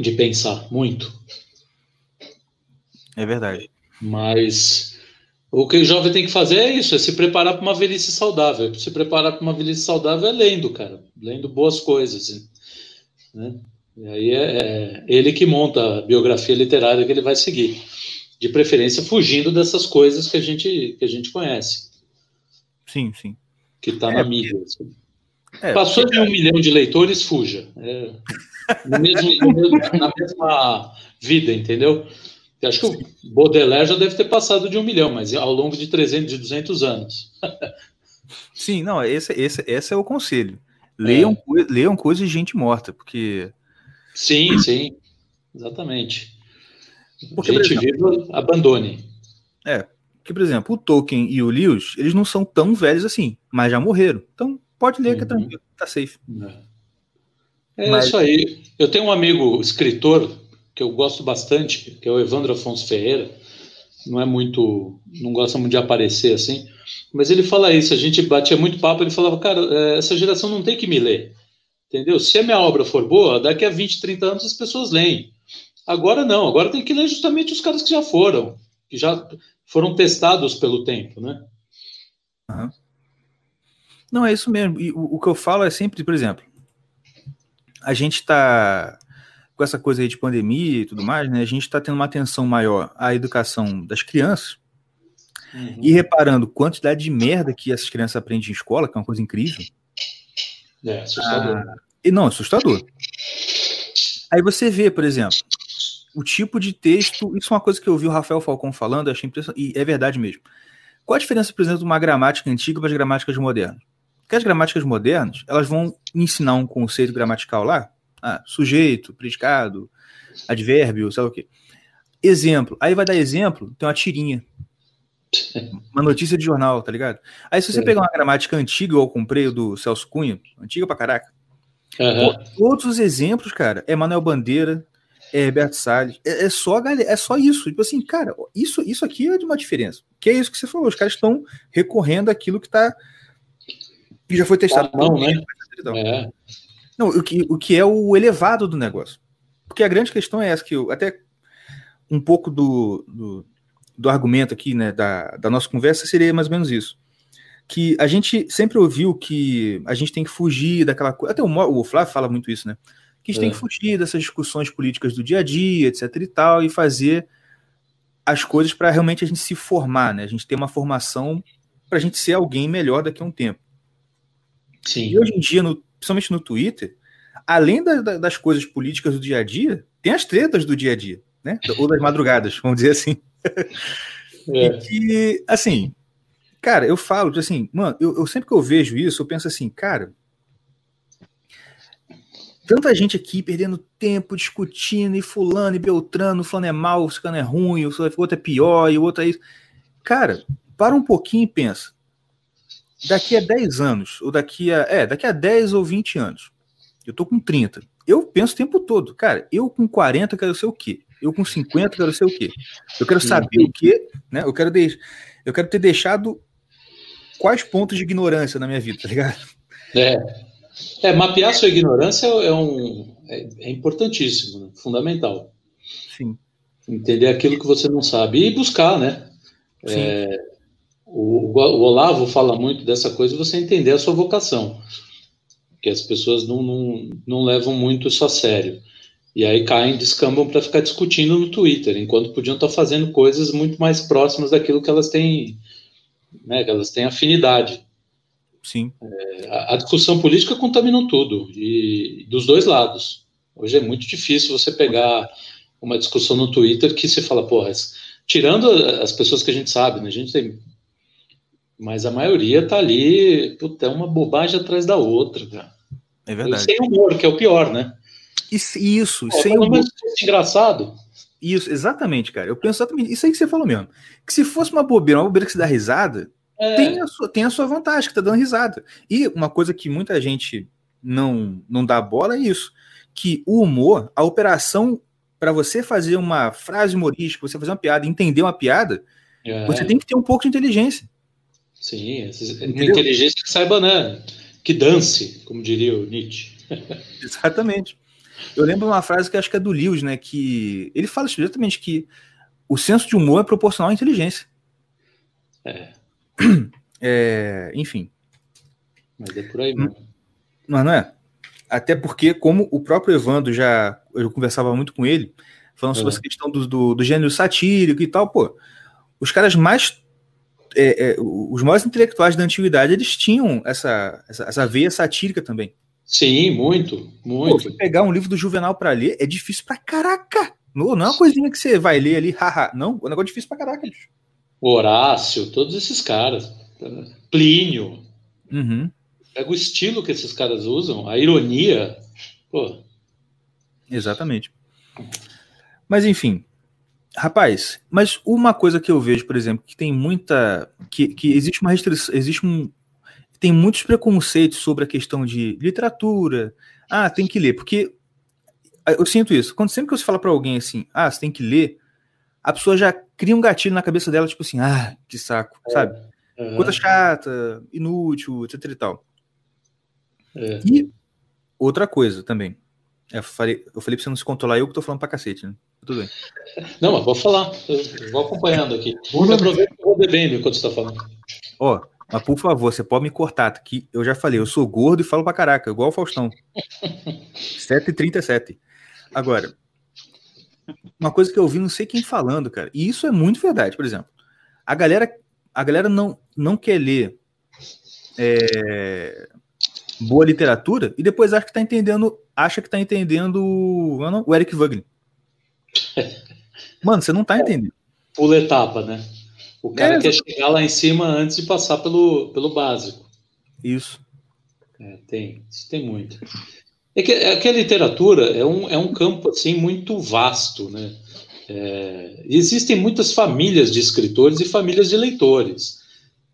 de pensar muito. É verdade. Mas o que o jovem tem que fazer é isso, é se preparar para uma velhice saudável. Se preparar para uma velhice saudável é lendo, cara, lendo boas coisas, né? E aí é, é ele que monta a biografia literária que ele vai seguir, de preferência fugindo dessas coisas que a gente que a gente conhece, Sim, sim. que está É, na mídia. assim. É, Passou de um milhão de leitores, fuja. É, no mesmo- no mesmo- na mesma vida, entendeu? Eu acho que o Baudelaire já deve ter passado de um milhão, mas ao longo de 300, de 200 anos. Sim, não, esse, esse, esse é o conselho. Leiam, coi- leiam coisas de gente morta, porque. Sim, sim, exatamente. Porque, por Gente viva, abandone. que, por exemplo, o Tolkien e o Lewis, eles não são tão velhos assim, mas já morreram. Então, pode ler que é Uhum. tranquilo, tá safe. É Mas- isso aí. Eu tenho um amigo escritor que eu gosto bastante, que é o Evandro Afonso Ferreira. Não é muito, não gosta muito de aparecer assim, mas ele fala isso. A gente batia muito papo. Ele falava, cara, eh, essa geração não tem que me ler, entendeu? Se a minha obra for boa, daqui a 20, 30 anos as pessoas leem. Agora não. Agora tem que ler justamente os caras que já foram, que já foram testados pelo tempo, né? Não, é isso mesmo. E o, o que eu falo é sempre, por exemplo, a gente tá com essa coisa aí de pandemia e tudo mais, né? A gente tá tendo uma atenção maior à educação das crianças e reparando quantidade de merda que essas crianças aprendem em escola, que é uma coisa incrível. É assustador. E não, assustador. Aí você vê, por exemplo, o tipo de texto. Isso é uma coisa que eu vi o Rafael Falcão falando, achei impressionante. E é verdade mesmo. Qual a diferença, por exemplo, de uma gramática antiga para as gramáticas modernas? Porque as gramáticas modernas, elas vão ensinar um conceito gramatical lá, ah, sujeito, predicado, advérbio, sei lá o quê. Exemplo. Aí vai dar exemplo, tem uma tirinha. Uma notícia de jornal, tá ligado? Aí se você é. pegar uma gramática antiga, eu comprei, do Celso Cunha, antiga pra caraca, uhum. todos os exemplos, cara, é Manuel Bandeira, é Herbert Salles, é, é, só galera, é só isso. Tipo assim, cara, isso, isso aqui é de uma diferença. Que é isso que você falou, os caras estão recorrendo àquilo que tá que já foi testado. Ah, não, né? É. Não, o que, o que é o elevado do negócio. Porque a grande questão é essa, que eu, até um pouco do, do, do, argumento aqui, né, da, da nossa conversa seria mais ou menos isso. Que a gente sempre ouviu que a gente tem que fugir daquela coisa. Até o, o Flávio fala muito isso, né? Que a gente é. tem que fugir dessas discussões políticas do dia a dia, etc e tal, e fazer as coisas para realmente a gente se formar, né? A gente ter uma formação para a gente ser alguém melhor daqui a um tempo. Sim. E hoje em dia, no, principalmente no Twitter, além da, da, das coisas políticas do dia a dia, tem as tretas do dia a dia, né? Ou das madrugadas, vamos dizer assim. É. E que, assim, cara, eu falo, assim, mano, eu, eu, sempre que eu vejo isso, eu penso assim, cara, tanta gente aqui perdendo tempo discutindo, e fulano, e beltrano, fulano é mal, o fulano é ruim, o outro é pior, e o outro é isso. Cara, para um pouquinho e pensa daqui a 10 anos, ou daqui a. É, daqui a 10 ou 20 anos, eu tô com 30. Eu penso o tempo todo, cara, eu com 40 quero ser o quê? Eu com 50 quero ser o quê? Eu quero saber o quê, né? Eu quero, de... eu quero ter deixado quais pontos de ignorância na minha vida, tá ligado? É. É, mapear sua ignorância é, um, é, é importantíssimo, né? fundamental. Sim. Entender aquilo que você não sabe e buscar, né? É, o, o, Olavo fala muito dessa coisa, você entender a sua vocação, que as pessoas não, não, não levam muito isso a sério. E aí caem, descambam para ficar discutindo no Twitter, enquanto podiam estar fazendo coisas muito mais próximas daquilo que elas têm, né, que elas têm afinidade. Sim. É, a, a, discussão política contaminou tudo, e dos dois lados. Hoje é muito difícil você pegar uma discussão no Twitter que se fala, porra, tirando as pessoas que a gente sabe, né, a gente tem mas a maioria tá ali, puta, é uma bobagem atrás da outra, cara. É verdade. E sem humor, que é o pior, né? Isso, isso é, sem humor. engraçado. Isso, exatamente, cara. Eu penso exatamente isso aí que você falou mesmo. Que se fosse uma bobeira, uma bobeira que se dá risada, é. tem, a sua, tem a sua vantagem, que tá dando risada. E uma coisa que muita gente não, não dá bola é isso. Que o humor, a operação para você fazer uma frase humorística, você fazer uma piada, entender uma piada, é. você tem que ter um pouco de inteligência. Sim, uma inteligência que saiba, né? Que dance, como diria o Nietzsche. Exatamente. Eu lembro uma frase que acho que é do Lewis, né? Que ele fala exatamente que o senso de humor é proporcional à inteligência. É. é enfim. Mas é por aí mesmo. Mas não é? Até porque, como o próprio Evandro já. Eu conversava muito com ele, falando sobre é. essa questão do, do, do gênero satírico e tal, pô. Os caras mais é, é, os maiores intelectuais da antiguidade eles tinham essa, essa, essa veia satírica também. Sim, muito, muito. Pô, pegar um livro do Juvenal para ler é difícil pra caraca. Não, não é uma coisinha que você vai ler ali, haha. Não, o negócio é difícil pra caraca, bicho. Horácio, todos esses caras. Plínio. Uhum. Pega o estilo que esses caras usam, a ironia. Pô. Exatamente. Mas enfim, Rapaz, mas uma coisa que eu vejo, por exemplo, que tem muita. que, que existe uma restrição, existe um. Tem muitos preconceitos sobre a questão de literatura. Ah, tem que ler, porque eu sinto isso. Quando sempre que você fala para alguém assim, ah, você tem que ler, a pessoa já cria um gatilho na cabeça dela, tipo assim, ah, que saco, é, sabe? Uhum. Coisa chata, inútil, etc e tal. É. E outra coisa também. É, eu falei, pra você não se controlar, eu que tô falando pra cacete, né? Tudo bem. Não, mas vou falar. Eu vou acompanhando aqui. Vou aproveitar que eu vou bebendo enquanto você tá falando. Ó, mas por favor, você pode me cortar, que eu já falei, eu sou gordo e falo pra caraca, igual o Faustão. 7h37. Agora, uma coisa que eu ouvi não sei quem falando, cara, e isso é muito verdade, por exemplo. A galera, a galera não, não quer ler é, boa literatura e depois acha que tá entendendo, acha que tá entendendo mano, o Eric Wagner. Mano, você não tá entendendo. Pula etapa, né? O cara é, quer chegar lá em cima antes de passar pelo, pelo básico. Isso. É, tem, isso tem muito. É que, é que a literatura é um, é um campo assim muito vasto, né? É, existem muitas famílias de escritores e famílias de leitores.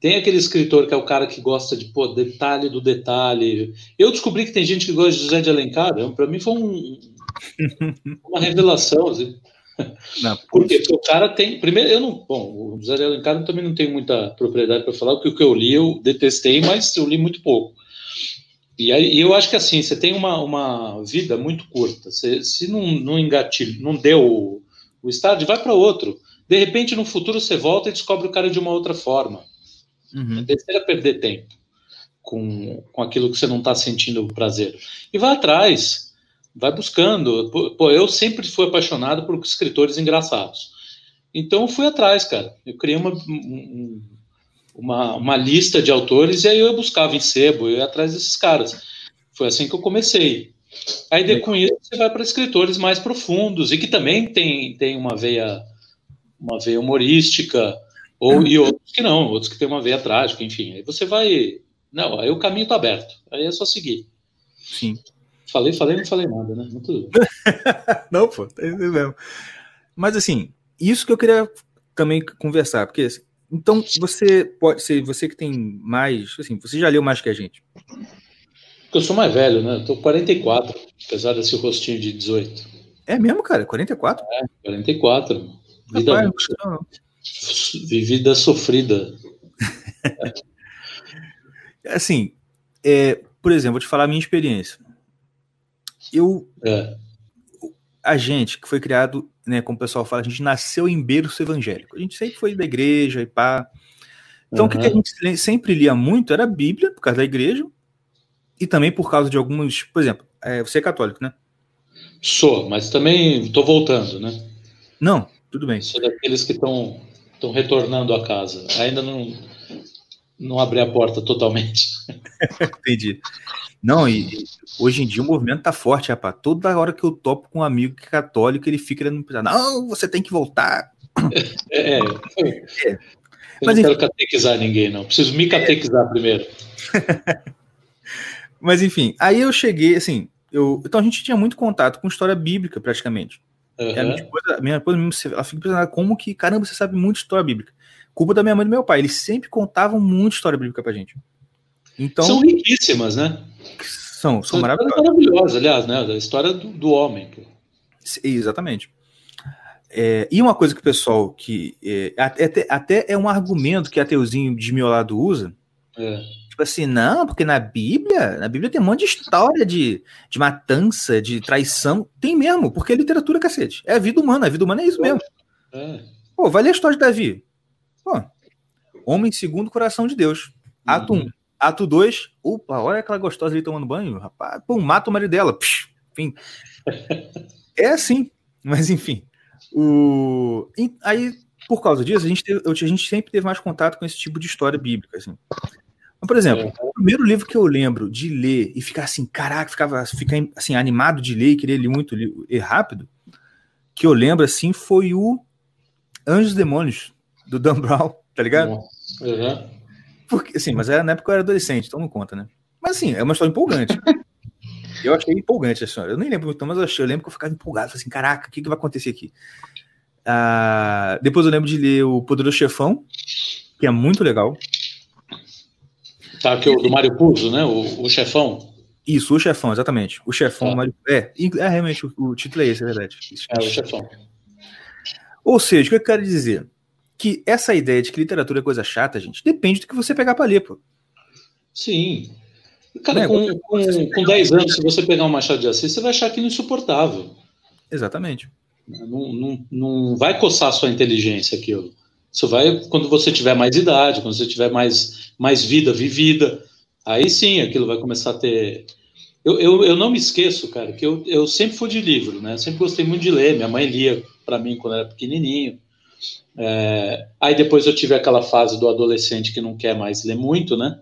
Tem aquele escritor que é o cara que gosta de pô, detalhe do detalhe. Eu descobri que tem gente que gosta de José de Alencar. Para mim foi um, uma revelação. Assim. Não, Porque o cara tem. Primeiro, eu não. Bom, o José de Alencar também não tenho muita propriedade para falar, porque o que eu li eu detestei, mas eu li muito pouco. E aí eu acho que assim, você tem uma, uma vida muito curta. Você, se não, não engatilho, não deu o, o estádio, vai para outro. De repente, no futuro, você volta e descobre o cara de uma outra forma. Uhum. É perder tempo com, com aquilo que você não está sentindo prazer. E vai atrás, vai buscando. Pô, eu sempre fui apaixonado por escritores engraçados. Então eu fui atrás, cara. Eu criei uma, um, uma, uma lista de autores e aí eu buscava em sebo, eu ia atrás desses caras. Foi assim que eu comecei. Aí de, com isso você vai para escritores mais profundos e que também tem, tem uma veia uma veia humorística, ou, e outros que não, outros que tem uma veia trágica, enfim. Aí você vai. Não, aí o caminho está aberto. Aí é só seguir. Sim. Falei, falei, não falei nada, né? Não, não pô, é isso mesmo. Mas assim, isso que eu queria também conversar, porque assim, então você pode ser, você que tem mais, assim, você já leu mais que a gente. Porque eu sou mais velho, né? Eu tô 44, apesar desse rostinho de 18. É mesmo, cara? 44? É, 44. Vida, Rapaz, não, não. Vivida sofrida. assim, é, por exemplo, vou te falar a minha experiência. Eu. É. A gente que foi criado, né, como o pessoal fala, a gente nasceu em berço evangélico. A gente sempre foi da igreja e pá. Então, uhum. o que, que a gente sempre lia muito era a Bíblia, por causa da igreja, e também por causa de alguns. Por exemplo, é, você é católico, né? Sou, mas também estou voltando, né? Não, tudo bem. Sou daqueles que estão estão retornando a casa. Ainda não, não abri a porta totalmente. Entendi. Não, e hoje em dia o movimento tá forte, rapaz. Toda hora que eu topo com um amigo que é católico, ele fica querendo não, você tem que voltar. É, é. é. Eu Mas, não quero catequizar ninguém, não. Preciso me catequizar primeiro. Mas enfim, aí eu cheguei, assim, eu, então a gente tinha muito contato com história bíblica, praticamente. Uhum. A minha esposa, a minha esposa ela fica pensando, como que, caramba, você sabe muito história bíblica. Culpa da minha mãe e do meu pai, eles sempre contavam muito história bíblica pra gente. Então, são riquíssimas, né? São, são, maravilhosas. maravilhosas, aliás, né? Da história do, do homem. Exatamente. É, e uma coisa que o pessoal que é, até, até é um argumento que ateuzinho desmiolado usa, é. Tipo assim, não, porque na Bíblia, na Bíblia tem um monte de história de, de matança, de traição. Tem mesmo, porque é literatura, cacete. É a vida humana, a vida humana é isso mesmo. É. Pô, vai ler a história de Davi. Pô, homem segundo o coração de Deus. Ato 1. Um. Ato 2, opa, olha aquela gostosa ali tomando banho, rapaz, pô, mata o marido dela. Psh, enfim. é assim, mas enfim. O... Aí, por causa disso, a gente, teve, a gente sempre teve mais contato com esse tipo de história bíblica. Assim. Por exemplo, é. o primeiro livro que eu lembro de ler e ficar assim, caraca, ficava ficar assim, animado de ler e querer ler muito e rápido, que eu lembro assim, foi o Anjos e Demônios, do Dan Brown, tá ligado? Uhum. Porque, assim, mas era na época eu era adolescente, então não conta, né? Mas assim, é uma história empolgante. eu achei empolgante a história. Eu nem lembro muito, mas eu, achei, eu lembro que eu ficava empolgado, assim, caraca, o que, que vai acontecer aqui? Ah, depois eu lembro de ler o Poderoso Chefão, que é muito legal. Tá, que é o do Mário Puzo, né? O, o, chefão. Isso, o chefão, exatamente. O chefão. Tá. Mário... É, é realmente o, o, título é esse, é verdade. É, o chefão. Ou seja, o que eu quero dizer? Que essa ideia de que literatura é coisa chata, gente, depende do que você pegar para ler, pô. Sim. Cara, é, com, com, com 10 anos, se você pegar um Machado de Assis, você vai achar aquilo insuportável. Exatamente. Não, não, não vai coçar a sua inteligência aquilo. Isso vai quando você tiver mais idade, quando você tiver mais, mais vida vivida. Aí sim, aquilo vai começar a ter. Eu, eu, eu não me esqueço, cara, que eu, eu sempre fui de livro, né? sempre gostei muito de ler. Minha mãe lia para mim quando era pequenininho. É... Aí depois eu tive aquela fase do adolescente que não quer mais ler muito, né?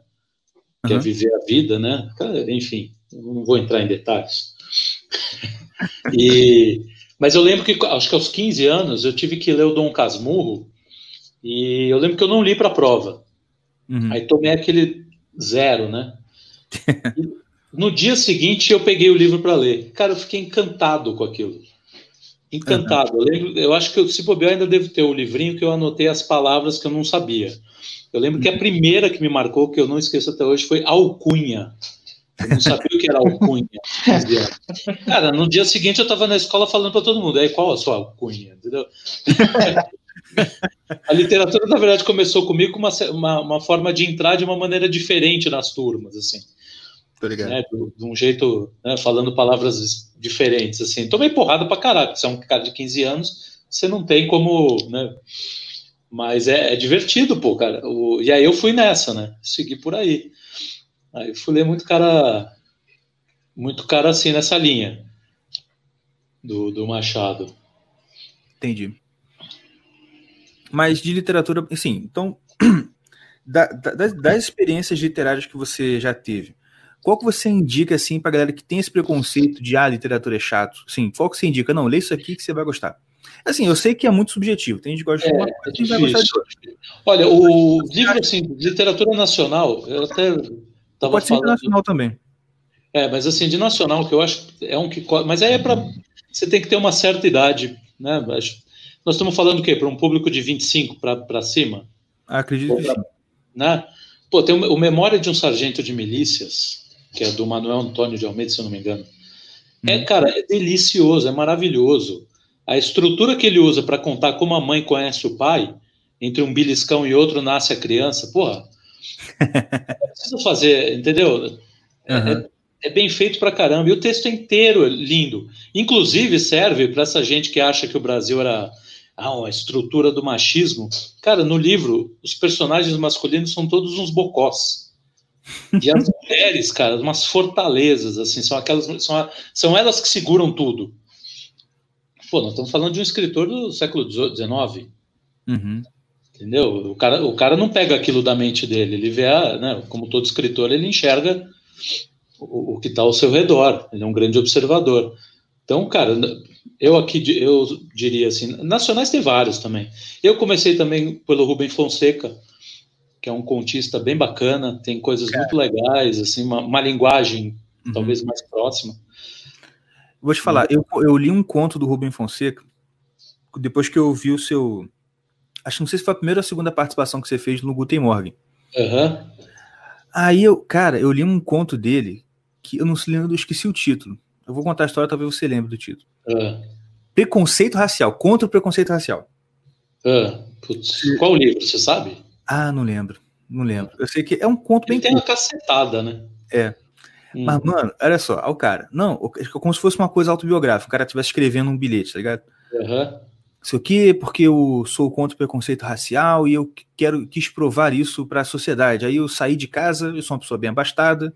que é Uhum. viver a vida, né? Cara, Enfim, não vou entrar em detalhes. E, mas eu lembro que, acho que aos 15 anos, eu tive que ler o Dom Casmurro, e eu lembro que eu não li para a prova. Uhum. Aí tomei aquele zero, né? No dia seguinte eu peguei o livro para ler. Cara, eu fiquei encantado com aquilo. Encantado. Eu, lembro, eu acho que eu, se bobear ainda devo ter o livrinho que eu anotei as palavras que eu não sabia. Eu lembro que a primeira que me marcou, que eu não esqueço até hoje, foi alcunha. Eu não sabia o que era alcunha. aos 15 anos. Cara, no dia seguinte eu estava na escola falando para todo mundo, aí qual a sua alcunha? Entendeu? A literatura, na verdade, começou comigo com uma, uma, uma, forma de entrar de uma maneira diferente nas turmas, assim. Tô ligado. Né, de, de, um jeito, né, falando palavras diferentes, assim. Tomei porrada pra caralho, você é um cara de 15 anos, você não tem como, né? Mas é, é divertido, pô, cara. O, e aí eu fui nessa, né? Segui por aí. Aí fui ler muito cara, muito cara assim nessa linha do, do Machado. Entendi. Mas de literatura, assim, então, da, da, das experiências literárias que você já teve, qual que você indica, assim, pra galera que tem esse preconceito de, ah, literatura é chato? Sim, qual que você indica? Não, lê isso aqui que você vai gostar. Assim, eu sei que é muito subjetivo, tem gente que gosta é, de uma coisa, é vai gostar de outra. Olha, o livro, assim, de literatura nacional, eu até tava Pode ser falando... internacional também. É, mas assim, de nacional, que eu acho é um que... Mas aí é pra... Você tem que ter uma certa idade, né? Nós estamos falando o quê? Para um público de 25 para cima? Acredito que. Né? Pô, tem o, o Memória de um Sargento de Milícias, que é do Manuel Antônio de Almeida, se eu não me engano. Hum. É, cara, é delicioso, é maravilhoso. A estrutura que ele usa para contar como a mãe conhece o pai, entre um beliscão e outro nasce a criança, porra. precisa fazer, entendeu? É, uhum. é, é, bem feito pra caramba. E o texto é inteiro é lindo. Inclusive, serve para essa gente que acha que o Brasil era ah, a estrutura do machismo. Cara, no livro, os personagens masculinos são todos uns bocós. E as mulheres, cara, umas fortalezas, assim, são aquelas. São, são elas que seguram tudo. Pô, nós estamos falando de um escritor do século XIX. Uhum. Entendeu? O cara, o cara não pega aquilo da mente dele, ele vê, a, né, como todo escritor, ele enxerga o, o que está ao seu redor, ele é um grande observador. Então, cara, eu aqui eu diria assim, nacionais tem vários também. Eu comecei também pelo Rubem Fonseca, que é um contista bem bacana, tem coisas cara. muito legais, assim, uma, uma linguagem uhum. talvez mais próxima. Vou te falar, eu, eu li um conto do Rubem Fonseca depois que eu vi o seu. Acho que não sei se foi a primeira ou a segunda participação que você fez no Guten Morgen. Uhum. Aí eu, cara, eu li um conto dele que eu não se lembro, eu esqueci o título. Eu vou contar a história, talvez você lembre do título. Uhum. Preconceito racial, contra o preconceito racial. Uhum. Putz, qual livro, você sabe? Ah, não lembro. Não lembro. Eu sei que é um conto Ele bem. tem uma cacetada, né? É. Mas, mano, olha só, o cara. Não, como se fosse uma coisa autobiográfica. O cara estivesse escrevendo um bilhete, tá ligado? Uhum. Sei o quê, porque eu sou contra o preconceito racial e eu quero, quis provar isso para a sociedade. Aí eu saí de casa, eu sou uma pessoa bem abastada.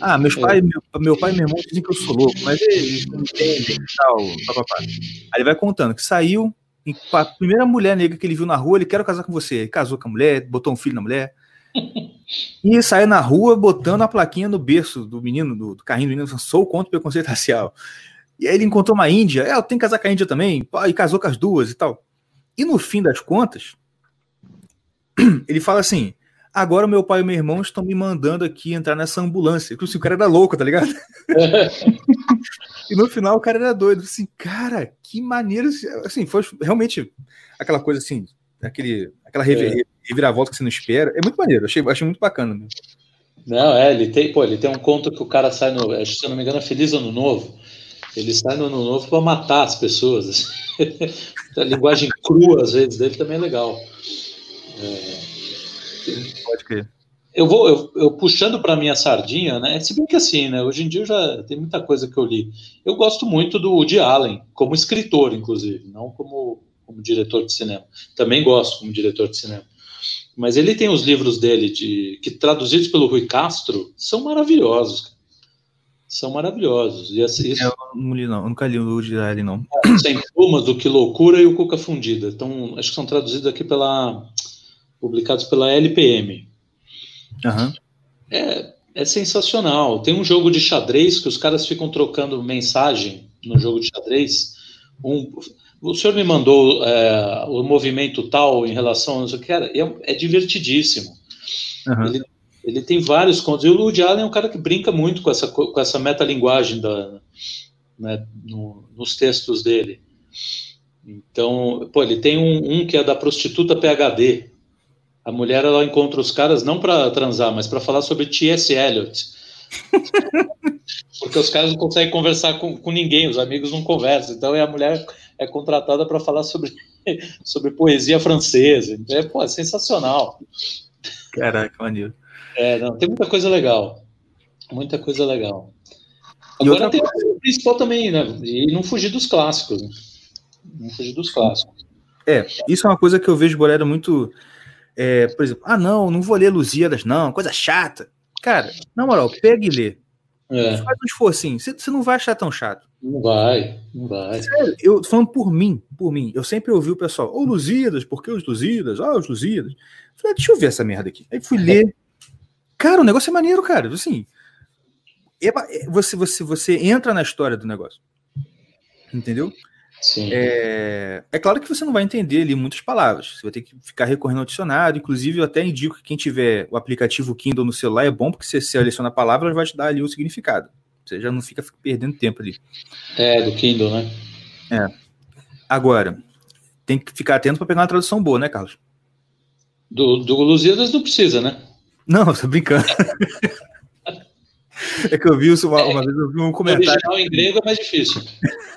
Ah, meus É. pais, meu, meu pai e meu irmão dizem que eu sou louco, mas eles não entendem e tal, papapá. Aí ele vai contando que saiu, a primeira mulher negra que ele viu na rua, ele quer casar com você. Ele casou com a mulher, botou um filho na mulher. E saiu na rua botando a plaquinha no berço do menino, do, do carrinho do menino, sou contra o preconceito racial. E aí ele encontrou uma índia, é, eu tenho que casar com a índia também, e casou com as duas e tal. E no fim das contas, ele fala assim: agora meu pai e meu irmão estão me mandando aqui entrar nessa ambulância. Tipo assim, o cara era louco, tá ligado? e no final o cara era doido. Assim, cara, que maneiro. Assim, foi realmente aquela coisa assim, aquele, aquela rever, reviravolta que você não espera. É muito maneiro, achei, achei muito bacana. Né? Não, é, ele tem, pô, ele tem um conto que o cara sai no, acho se eu não me engano, é Feliz Ano Novo. Ele sai no Ano Novo para matar as pessoas. assim. a linguagem crua, às vezes, dele também é legal. É, Pode crer. eu vou, eu, eu puxando para minha sardinha, né? Se bem que assim, né? Hoje em dia já tem muita coisa que eu li. Eu gosto muito do Woody Allen, como escritor, inclusive, não como, como diretor de cinema. Também gosto como diretor de cinema. Mas ele tem os livros dele, de, que traduzidos pelo Rui Castro, são maravilhosos. São maravilhosos. E assim, isso, Eu não li, não. Eu nunca li o Woody Allen, não. Sem Plumas, do Que Loucura e o Cuca Fundida. Então, acho que são traduzidos aqui pela. Publicados pela LPM. Aham. É, é sensacional. Tem um jogo de xadrez que os caras ficam trocando mensagem no jogo de xadrez. Um, o senhor me mandou é, o movimento tal em relação a isso, cara, é, é divertidíssimo. Uhum. Ele, ele tem vários contos. E o Woody Allen é um cara que brinca muito com essa, com essa metalinguagem da, né, no, nos textos dele. Então, pô, ele tem um, um, que é da prostituta PhD. A mulher ela encontra os caras não para transar, mas para falar sobre T.S. Eliot. Porque os caras não conseguem conversar com, com ninguém, os amigos não conversam. Então, a mulher é contratada para falar sobre, sobre poesia francesa. Então, é, pô, é sensacional. Caraca, maneiro. É, não, tem muita coisa legal. Muita coisa legal. Agora tem o principal também, né? E não fugir dos clássicos. Né? Não fugir dos clássicos. É, isso é uma coisa que eu vejo Bolero muito. É, por exemplo, ah, não, não vou ler Lusíadas, não, coisa chata. Cara, na moral, pega e lê. É. Faz um esforcinho, você, você não vai achar tão chato. Não vai, não vai. Sério, eu falando por mim, por mim, eu sempre ouvi o pessoal, ô oh, Lusíadas, por que os Lusíadas? Ah, os Lusíadas. Falei, ah, deixa eu ver essa merda aqui. Aí fui ler. Cara, o negócio é maneiro, cara. Assim, é é, você, você, você entra na história do negócio. Entendeu? Sim. É, é claro que você não vai entender ali muitas palavras. Você vai ter que ficar recorrendo ao dicionário. Inclusive, eu até indico que quem tiver o aplicativo Kindle no celular é bom, porque você seleciona palavras, vai te dar ali o significado. Você já não fica perdendo tempo ali. É, do Kindle, né? É. Agora, tem que ficar atento para pegar uma tradução boa, né, Carlos? Do, do Lusíadas não precisa, né? Não, tô brincando. É que eu vi isso uma, uma vez, eu vi um comentário. O original em grego é mais difícil.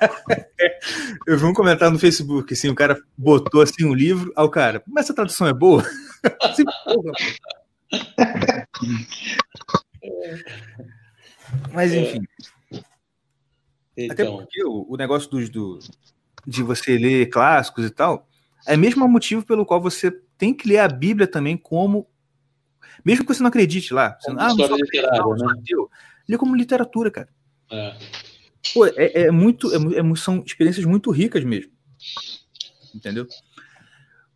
eu vi um comentário no Facebook, assim, o cara botou assim um livro, ao cara, mas essa tradução é boa? assim, porra, mas enfim. Então. Até porque o, o negócio dos, do, de você ler clássicos e tal, é mesmo o motivo pelo qual você tem que ler a Bíblia também como mesmo que você não acredite lá. Você, ah, não, né? Lê como literatura, cara. É. Pô, é, é muito. É, é, são experiências muito ricas mesmo. Entendeu?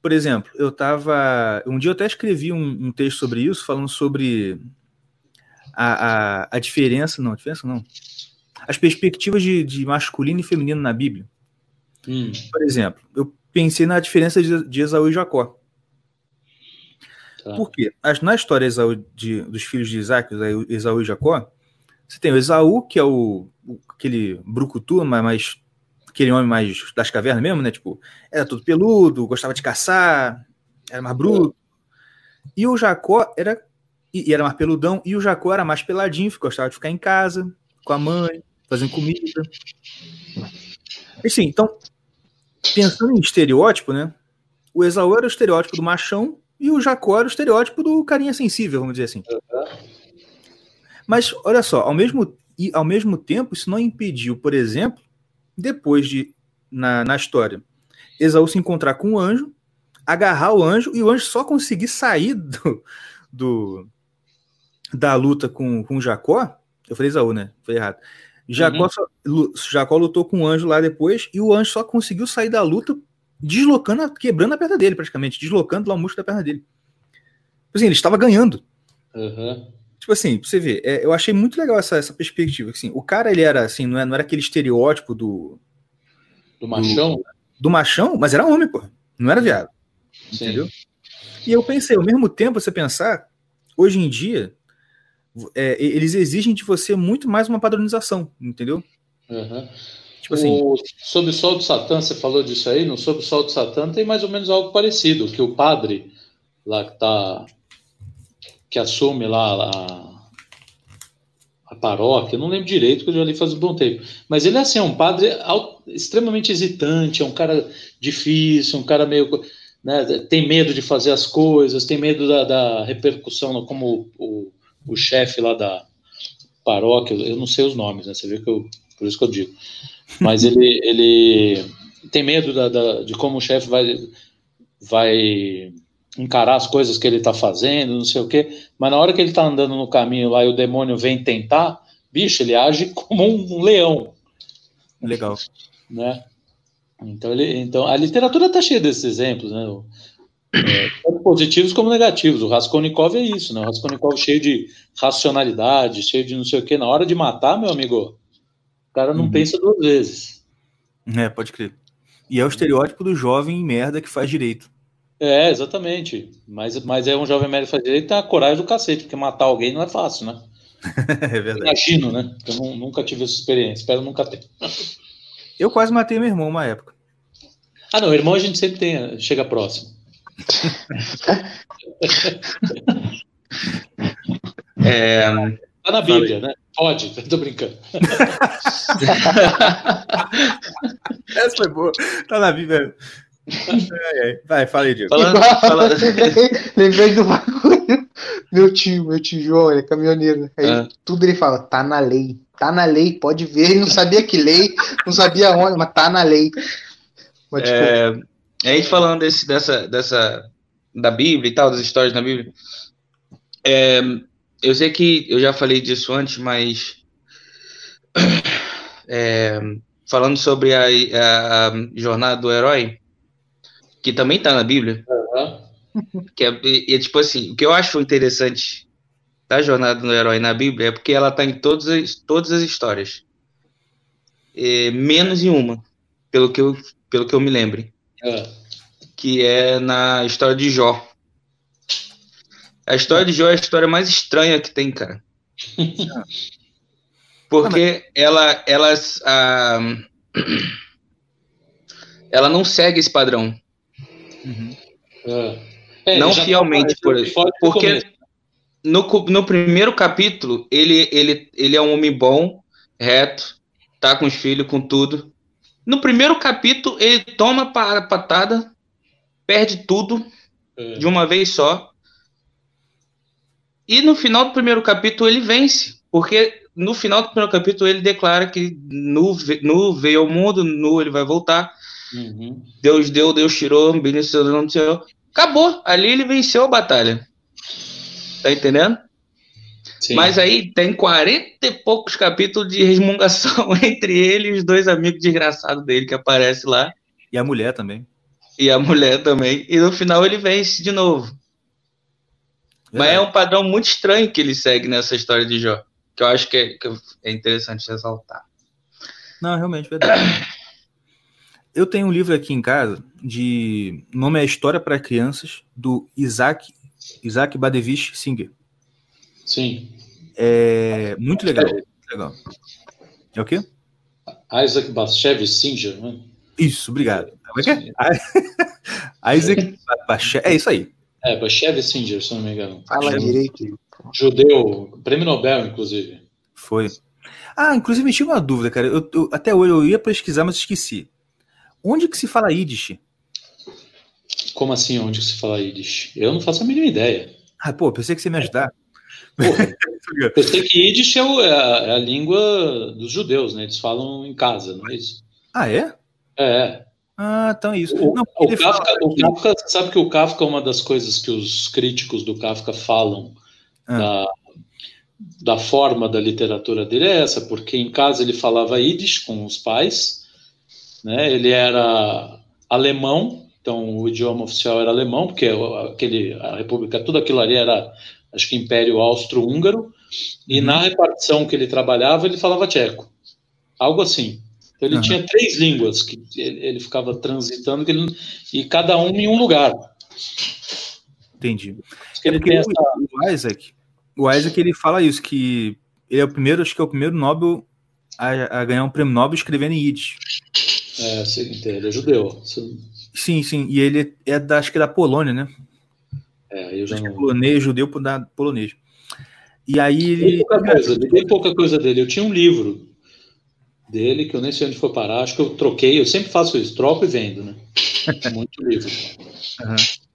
Por exemplo, eu tava. Um dia eu até escrevi um, um texto sobre isso, falando sobre a, a, a, diferença. Não, a diferença não. As perspectivas de, de masculino e feminino na Bíblia. Hum. Por exemplo, eu pensei na diferença de, de Esaú e Jacó. Tá. Por quê? Na história Esaú de, dos filhos de Isaac, Esaú e Jacó, você tem o Esaú, que é o, o aquele brucutu, mas, mais aquele homem mais das cavernas mesmo, né? Tipo, era todo peludo, gostava de caçar, era mais bruto. E o Jacó era e, e era mais peludão, e o Jacó era mais peladinho, gostava de ficar em casa com a mãe, fazendo comida. Assim, então, pensando em estereótipo, né? O Esaú era o estereótipo do machão e o Jacó era o estereótipo do carinha sensível, vamos dizer assim. Mas, olha só, ao mesmo, e, ao mesmo tempo, isso não impediu, por exemplo, depois de, na, na história, Esaú se encontrar com o anjo, agarrar o anjo e o anjo só conseguir sair do, do da luta com, com Jacó. Eu falei Esaú, né? Foi errado. Jacó, uhum. só, Jacó lutou com o anjo lá depois e o anjo só conseguiu sair da luta deslocando, quebrando a perna dele, praticamente, deslocando lá o músculo da perna dele. Tipo assim, ele estava ganhando. Uhum. Tipo assim, pra você ver, é, eu achei muito legal essa, essa perspectiva. Assim, o cara, ele era assim, não era, não era aquele estereótipo do. Do machão? Do, do machão, mas era homem, pô. Não era viado. Sim. Entendeu? E eu pensei, ao mesmo tempo, você pensar, hoje em dia, é, eles exigem de você muito mais uma padronização, entendeu? Uhum. Tipo assim, o, sob o sol do Satã, você falou disso aí, no Sob o sol do Satã tem mais ou menos algo parecido, que o padre lá que tá que assume lá a, a paróquia, eu não lembro direito, porque eu já li faz um bom tempo, mas ele é assim, é um padre extremamente hesitante, é um cara difícil, um cara meio né, tem medo de fazer as coisas, tem medo da, da repercussão, como o, o, o chefe lá da paróquia, eu não sei os nomes, né, você vê que eu, por isso que eu digo, mas ele, ele tem medo da, da, de como o chefe vai, vai encarar as coisas que ele está fazendo, não sei o quê, mas na hora que ele está andando no caminho lá e o demônio vem tentar, bicho, ele age como um, leão. Legal. Né? Então, ele, então a literatura está cheia desses exemplos, né? é, tanto positivos como negativos. O Raskolnikov é isso, né? O Raskolnikov cheio de racionalidade, cheio de não sei o que. Na hora de matar, meu amigo, o cara não Uhum. pensa duas vezes. É, pode crer. E é o estereótipo do jovem merda que faz direito. É, exatamente. Mas, mas é um jovem médio fazer ele tem a coragem do cacete, porque matar alguém não é fácil, né? é verdade. Imagino, né? Eu nu- nunca tive essa experiência, espero nunca ter. Eu quase matei meu irmão uma época. Ah, não, irmão a gente sempre tem, chega próximo. É, Tá na Bíblia, né? Pode, tô brincando. Essa foi boa. Tá na Bíblia. Ai, ai. Vai, fala aí, Diego. falando, falando, Lembrei do bagulho. Meu tio, meu tio João, ele é caminhoneiro. né? Aí Ah. tudo ele fala, tá na lei. Tá na lei, pode ver. Ele não sabia que lei, não sabia onde, mas tá na lei. Mas, tipo, é, a gente falando desse, dessa, dessa, da Bíblia e tal, das histórias da Bíblia, é, eu sei que eu já falei disso antes, mas é, falando sobre a, a- a jornada do herói, que também tá na Bíblia, Aham. que é, e- é tipo assim, o que eu acho interessante da jornada do herói na Bíblia é porque ela tá em todas as, todas as histórias, É, menos em uma, pelo que eu, pelo que eu me lembre É. que é na história de Jó. A história de Jó é a história mais estranha que tem, cara. Porque ela, ela, ah, ela não segue esse padrão. Uhum. É. Não tá fielmente, por exemplo. Porque no, no primeiro capítulo, ele, ele, ele é um homem bom, reto, tá com os filhos, com tudo. No primeiro capítulo, ele toma pa- patada, perde tudo, É. de uma vez só. E no final do primeiro capítulo ele vence, porque no final do primeiro capítulo ele declara que nu, nu veio ao mundo, nu ele vai voltar. Uhum. Deus deu, Deus tirou, beneficiou, Deus não tirou. Acabou, ali ele venceu a batalha. Tá entendendo? Sim. Mas aí tem 40 e poucos capítulos de resmungação entre ele e os dois amigos desgraçados dele que aparece lá. E a mulher também. E a mulher também. E no final ele vence de novo. Mas é um padrão muito estranho que ele segue nessa história de Jó. Que eu acho que é, que é interessante ressaltar. Não, realmente, verdade. Eu tenho um livro aqui em casa de. O nome é História para Crianças, do Isaac, Isaac Badevich Singer. Sim. É muito legal. muito legal. É o quê? Isaac Bashevis Singer, né? Isso, obrigado. Como é que é? Isaac Bashe... É isso aí. É, Bashevis Singer, se não me engano. fala já- direito. Judeu, prêmio Nobel, inclusive. Foi. Ah, inclusive me tinha uma dúvida, cara. Eu, eu- até hoje eu ia pesquisar, mas esqueci. Onde que se fala Yiddish? Como assim, onde que se fala Yiddish? Eu não faço a mínima ideia. Ah, pô, pensei que você ia me ajudar. Porra, eu sei que Yiddish é, o- é a, é a língua dos judeus, né? Eles falam em casa, não é isso? Ah, é? É. Ah, então é isso. O, Não, o ele fala Kafka, o Kafka, sabe que o Kafka, uma das coisas que os críticos do Kafka falam Ah. da, da forma da literatura dele é essa, porque em casa ele falava Yiddish com os pais, né? ele era alemão, então o idioma oficial era alemão, porque aquele, a República, tudo aquilo ali era, acho que Império Austro-Húngaro, e Uhum. na repartição que ele trabalhava, ele falava tcheco, algo assim. Então ele Aham. tinha três línguas que ele, ele ficava transitando, que ele- e cada um em um lugar. Entendi. É ele porque tem o, essa, o Isaac, o Isaac ele fala isso, que ele é o primeiro, acho que é o primeiro Nobel a, a ganhar um prêmio Nobel escrevendo em Yiddish. É, ele é judeu. Sim, sim. E ele é da, acho que da Polônia, né? É, eu já Acho que é não. polonês, judeu da polonês. E aí ele. pouca coisa, tem pouca coisa dele. Eu tinha um livro dele que eu nem sei onde foi parar. Acho que eu troquei. Eu sempre faço isso, troco e vendo, né? Muito livro.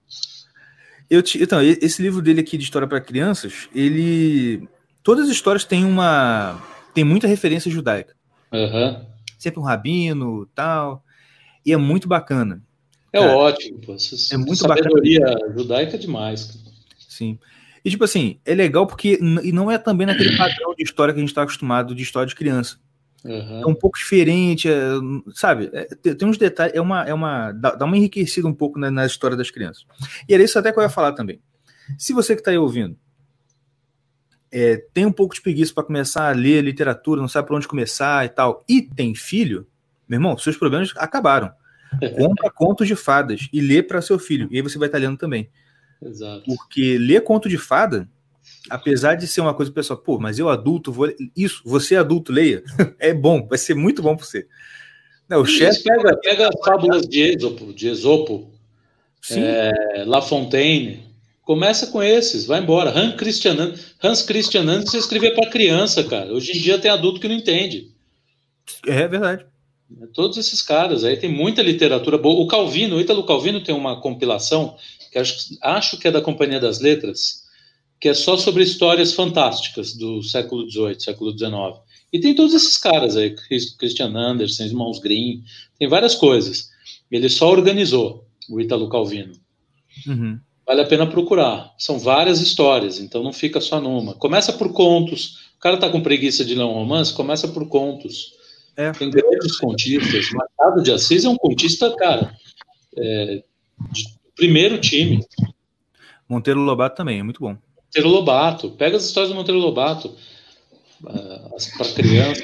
Eu ti- então, esse livro dele aqui de história para crianças, ele. Todas as histórias têm uma. Tem muita referência judaica. Aham. Sempre um rabino tal. E é muito bacana. É Cara, ótimo. Pô. Essa é muito sabedoria judaica é demais. cara. Sim. E tipo assim, é legal porque. E não é também naquele padrão de história que a gente está acostumado de história de criança. Uhum. É um pouco diferente, é, sabe? É, tem, tem, uns detalhes, é uma, é uma dá, dá uma enriquecida um pouco na, na, história das crianças. E era isso até que eu ia falar também. Se você que está aí ouvindo é, tem um pouco de preguiça para começar a ler literatura, não sabe por onde começar e tal, e tem filho, meu irmão, seus problemas acabaram. Compra contos de fadas e lê para seu filho. E aí você vai estar lendo também. Exato. Porque ler conto de fada, apesar de ser uma coisa pessoal, pô, mas eu adulto vou. Isso, você adulto, leia. é bom, vai ser muito bom para você. Não, o chefe. Pega, pega as fábulas de Esopo, de Esopo é, La Fontaine. Começa com esses, vai embora. Hans Christian, Hans Christian Andersen escrevia para criança, cara. Hoje em dia tem adulto que não entende. É verdade. Todos esses caras aí tem muita literatura boa. O Calvino, o Ítalo Calvino tem uma compilação que acho, acho que é da Companhia das Letras, que é só sobre histórias fantásticas do século XVIII, século XIX. E tem todos esses caras aí, Christian Andersen, Irmãos Grimm, tem várias coisas. Ele só organizou o Ítalo Calvino. Uhum. Vale a pena procurar. São várias histórias, então não fica só numa. Começa por contos. O cara tá com preguiça de ler um romance, começa por contos. É. Tem grandes contistas. Machado de Assis é um contista, cara, é, de primeiro time. Monteiro Lobato também, é muito bom. Monteiro Lobato. Pega as histórias do Monteiro Lobato uh, para criança.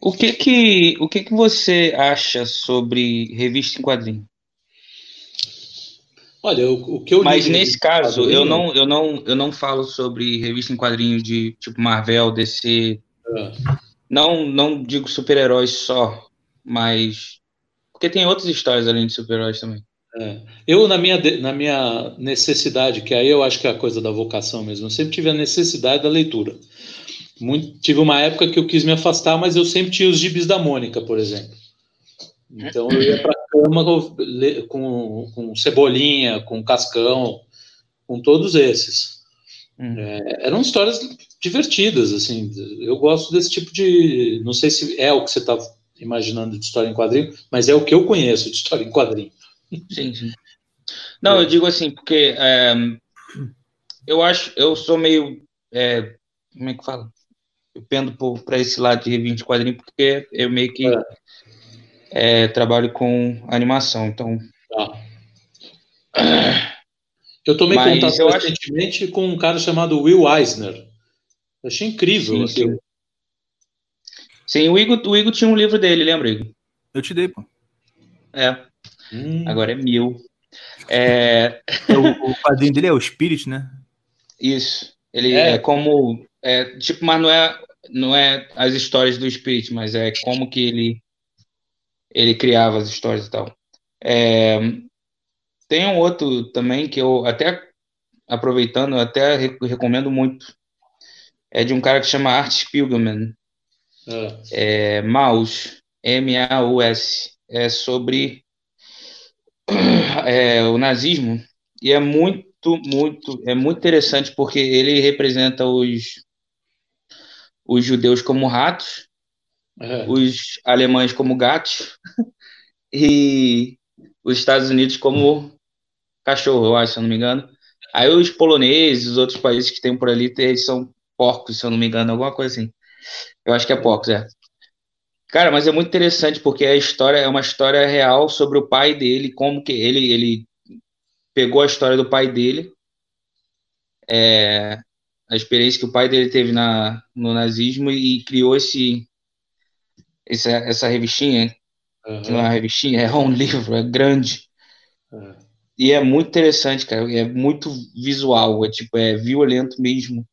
O que que, o que que você acha sobre revista em quadrinho? Olha, o, o que eu Mas nesse caso, eu não, eu não, eu não falo sobre revista em quadrinho de tipo Marvel, DC. É. Não, não digo super-heróis só, mas porque tem outras histórias além de super-heróis também. É. Eu, na minha, na minha necessidade, que aí eu acho que é a coisa da vocação mesmo, eu sempre tive a necessidade da leitura. Muito, tive uma época que eu quis me afastar, mas eu sempre tinha os gibis da Mônica, por exemplo. Então eu ia para cama com, com Cebolinha, com Cascão, com todos esses. Hum. É, eram histórias divertidas, assim. Eu gosto desse tipo de. Não sei se é o que você está imaginando de história em quadrinho, mas é o que eu conheço de história em quadrinho. Sim, sim. Não, é. eu digo assim, porque é, eu acho, eu sou meio. É, como é que fala? Eu pendo para esse lado de revista de quadrinho, porque eu meio que é. trabalho com animação, então. Tá. Eu tomei Mas contato recentemente acho... com um cara chamado Will Eisner. Eu achei incrível sim, aquilo. Sim. sim, o, Igor, o Igor tinha um livro dele, lembra, Igor? Eu te dei, pô. É. Hum. Agora é mil. É... o, o quadrinho dele é o Spirit, né? Isso. Ele é, é como. É, tipo, mas não é, não é as histórias do Spirit, mas é como que ele, ele criava as histórias e tal. É, tem um outro também que eu até aproveitando, eu até recomendo muito. É de um cara que chama Art Spiegelman. É, é Maus, M-A-U-S. É sobre é, o nazismo. E é muito, muito, é muito interessante porque ele representa os, os judeus como ratos, é. os alemães como gatos e os Estados Unidos como cachorro, eu acho, se eu não me engano. Aí os poloneses, os outros países que tem por ali, eles são porcos, se eu não me engano, alguma coisa assim. Eu acho que é porcos, é. Cara, mas é muito interessante porque a história é uma história real sobre o pai dele, como que ele, ele pegou a história do pai dele, é, a experiência que o pai dele teve na, no nazismo e criou esse, essa, essa revistinha, uhum. que não é uma revistinha, é um livro, é grande. Uhum. E é muito interessante, cara. É muito visual, é tipo, é violento mesmo.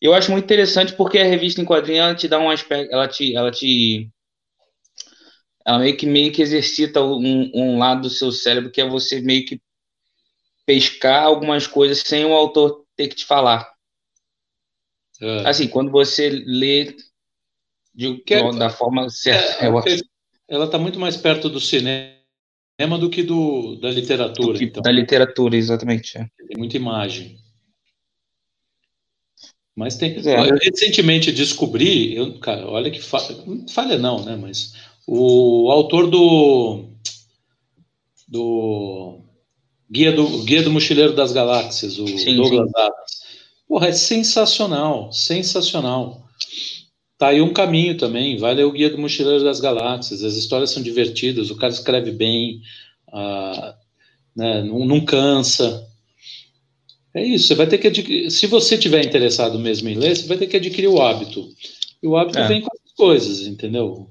Eu acho muito interessante porque a revista em quadrinho ela te dá um aspecto, ela te, ela te, ela meio que meio que exercita um, um lado do seu cérebro que é você meio que pescar algumas coisas sem o autor ter que te falar. É. Assim, quando você lê de, que, é da forma certa. É, ela está muito mais perto do cinema do que do, da literatura. Que, então. Da literatura, exatamente. É. Tem muita imagem. Mas tem. É. Eu recentemente descobri, eu, cara, olha que falha, falha não, né? Mas o autor do do Guia do Guia do Mochileiro das Galáxias, o sim, Douglas sim. Adams. Porra, é sensacional, sensacional. Tá aí um caminho também. Vai ler o Guia do Mochileiro das Galáxias. As histórias são divertidas, o cara escreve bem, ah, né, não, não, cansa. É isso, você vai ter que adquirir. Se você tiver interessado mesmo em ler, você vai ter que adquirir o hábito. E o hábito é. vem com as coisas, entendeu?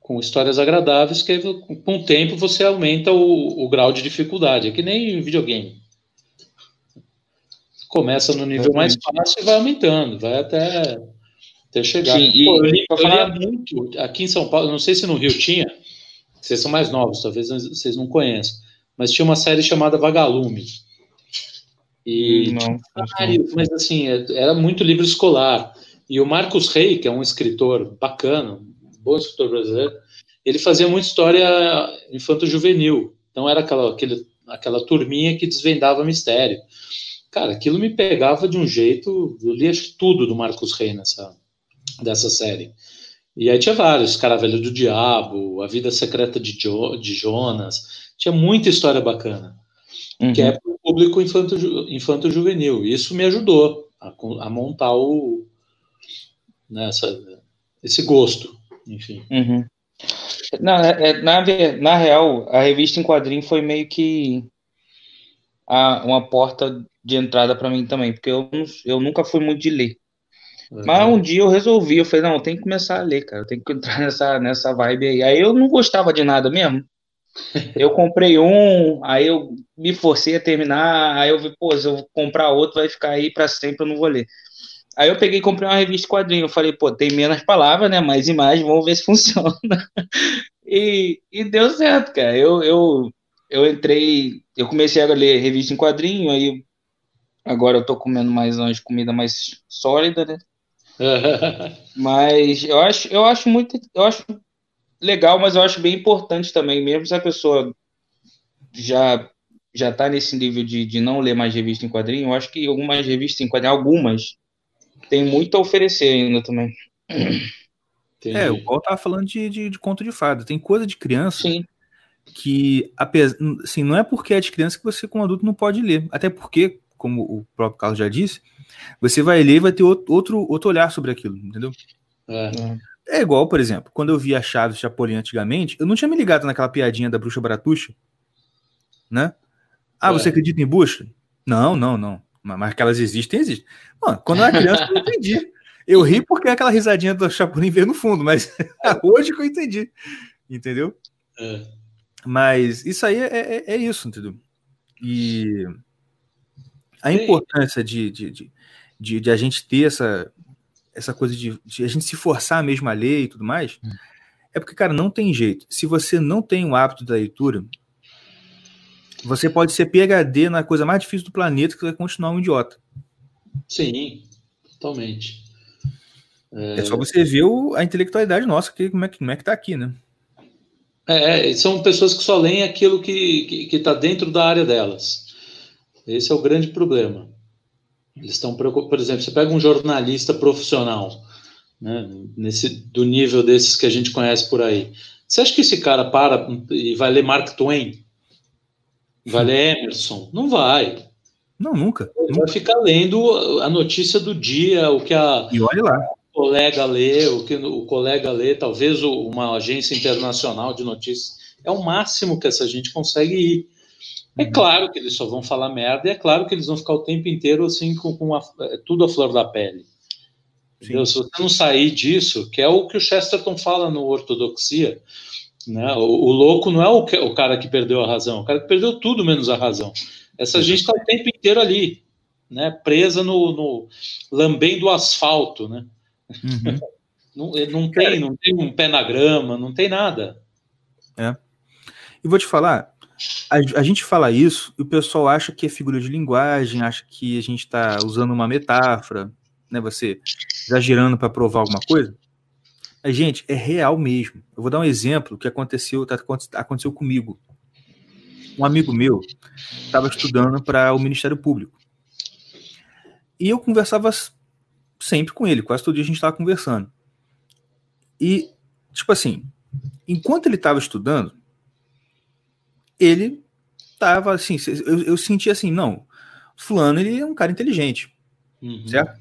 Com histórias agradáveis, que com o tempo você aumenta o, o grau de dificuldade. É que nem videogame começa no nível mais fácil e vai aumentando, vai até, até chegar. Sim, e, Pô, eu, li, eu falar... muito aqui em São Paulo, não sei se no Rio tinha, vocês são mais novos, talvez vocês não conheçam, mas tinha uma série chamada Vagalume. E não, vários, mas assim, é, era muito livro escolar. E o Marcos Rey, que é um escritor bacana, um bom escritor brasileiro, ele fazia muita história infanto-juvenil. Então era aquela, aquele, aquela turminha que desvendava mistério. Cara, aquilo me pegava de um jeito. Eu li acho, tudo do Marcos Rey nessa, dessa série. E aí tinha vários, Caravelho do Diabo, A Vida Secreta de, jo, de Jonas. Tinha muita história bacana. Uhum. Que é para o público infanto-juvenil. Infanto Isso me ajudou a, a montar o, nessa, né, esse gosto, enfim. Uhum. Na, é, na, na real, a revista em quadrinho foi meio que a, uma porta de entrada para mim também, porque eu, eu nunca fui muito de ler. Mas um dia eu resolvi, eu falei, não, tem que começar a ler, cara, tem que entrar nessa, nessa vibe aí. Aí eu não gostava de nada mesmo. Eu comprei um, aí eu me forcei a terminar, aí eu vi, pô, se eu comprar outro vai ficar aí para sempre, eu não vou ler. Aí eu peguei e comprei uma revista quadrinho, eu falei, pô, tem menos palavras, né, mais imagens, vamos ver se funciona. e, e deu certo, cara. Eu, eu, eu entrei, eu comecei a ler revista em quadrinho, aí Agora eu tô comendo mais uma comida mais sólida, né? mas eu acho, eu acho muito, eu acho legal, mas eu acho bem importante também, mesmo se a pessoa já já tá nesse nível de, de não ler mais revista em quadrinho, eu acho que algumas revistas em quadrinho, algumas, tem muito a oferecer ainda também. Entendi. É, o Paulo tava falando de, de, de, conto de fada. Tem coisa de criança Sim. que, apesar, assim, não é porque é de criança que você, como adulto, não pode ler. Até porque, como o próprio Carlos já disse, você vai ler e vai ter outro, outro olhar sobre aquilo, entendeu? É. é igual, por exemplo, quando eu vi a Chaves Chapolin antigamente, eu não tinha me ligado naquela piadinha da bruxa baratuxa, né? Ah, é. você acredita em bruxa? Não, não, não. Mas que elas existem, existem. Mano, quando eu era criança, eu não entendi. Eu ri porque aquela risadinha do Chapolin veio no fundo, mas hoje que eu entendi. Entendeu? É. Mas isso aí é, é, é isso, entendeu? E a importância de, de, de, de, de a gente ter essa, essa coisa de, de, a gente se forçar mesmo a ler e tudo mais, hum. é porque, cara, não tem jeito. Se você não tem o hábito da leitura, você pode ser PHD na coisa mais difícil do planeta que vai continuar um idiota. Sim, totalmente. É, é só você ver o, a intelectualidade nossa, que, como, é, como é que tá aqui, né? É, são pessoas que só leem aquilo que está dentro da área delas. Esse é o grande problema. Eles estão preocupados. Por exemplo, você pega um jornalista profissional, né, nesse, do nível desses que a gente conhece por aí. Você acha que esse cara para e vai ler Mark Twain? Vai ler Emerson? Não vai. Não, nunca. Ele vai ficar lendo a notícia do dia, o que a e olha lá. o colega lê, o que o colega lê, talvez uma agência internacional de notícias. É o máximo que essa gente consegue ir. É uhum. claro que eles só vão falar merda, e é claro que eles vão ficar o tempo inteiro assim com, com a, é, tudo a flor da pele. Se você não sair disso, que é o que o Chesterton fala no Ortodoxia, né? O, o louco não é o, que, o, cara que perdeu a razão, o cara que perdeu tudo menos a razão. Essa gente está o tempo inteiro ali, né? presa no, no lambendo o asfalto. Né? Uhum. não, não, tem, não tem um pé na grama, não tem nada. É. E vou te falar, a, a, gente fala isso e o pessoal acha que é figura de linguagem, acha que a gente está usando uma metáfora, né? Você exagerando para provar alguma coisa. Mas, gente, é real mesmo. Eu vou dar um exemplo que aconteceu, tá, aconteceu comigo. Um amigo meu estava estudando para o Ministério Público. E eu conversava sempre com ele, quase todo dia a gente estava conversando. E, tipo assim, enquanto ele estava estudando, ele tava assim, eu, eu senti assim, não, fulano ele é um cara inteligente, uhum. certo?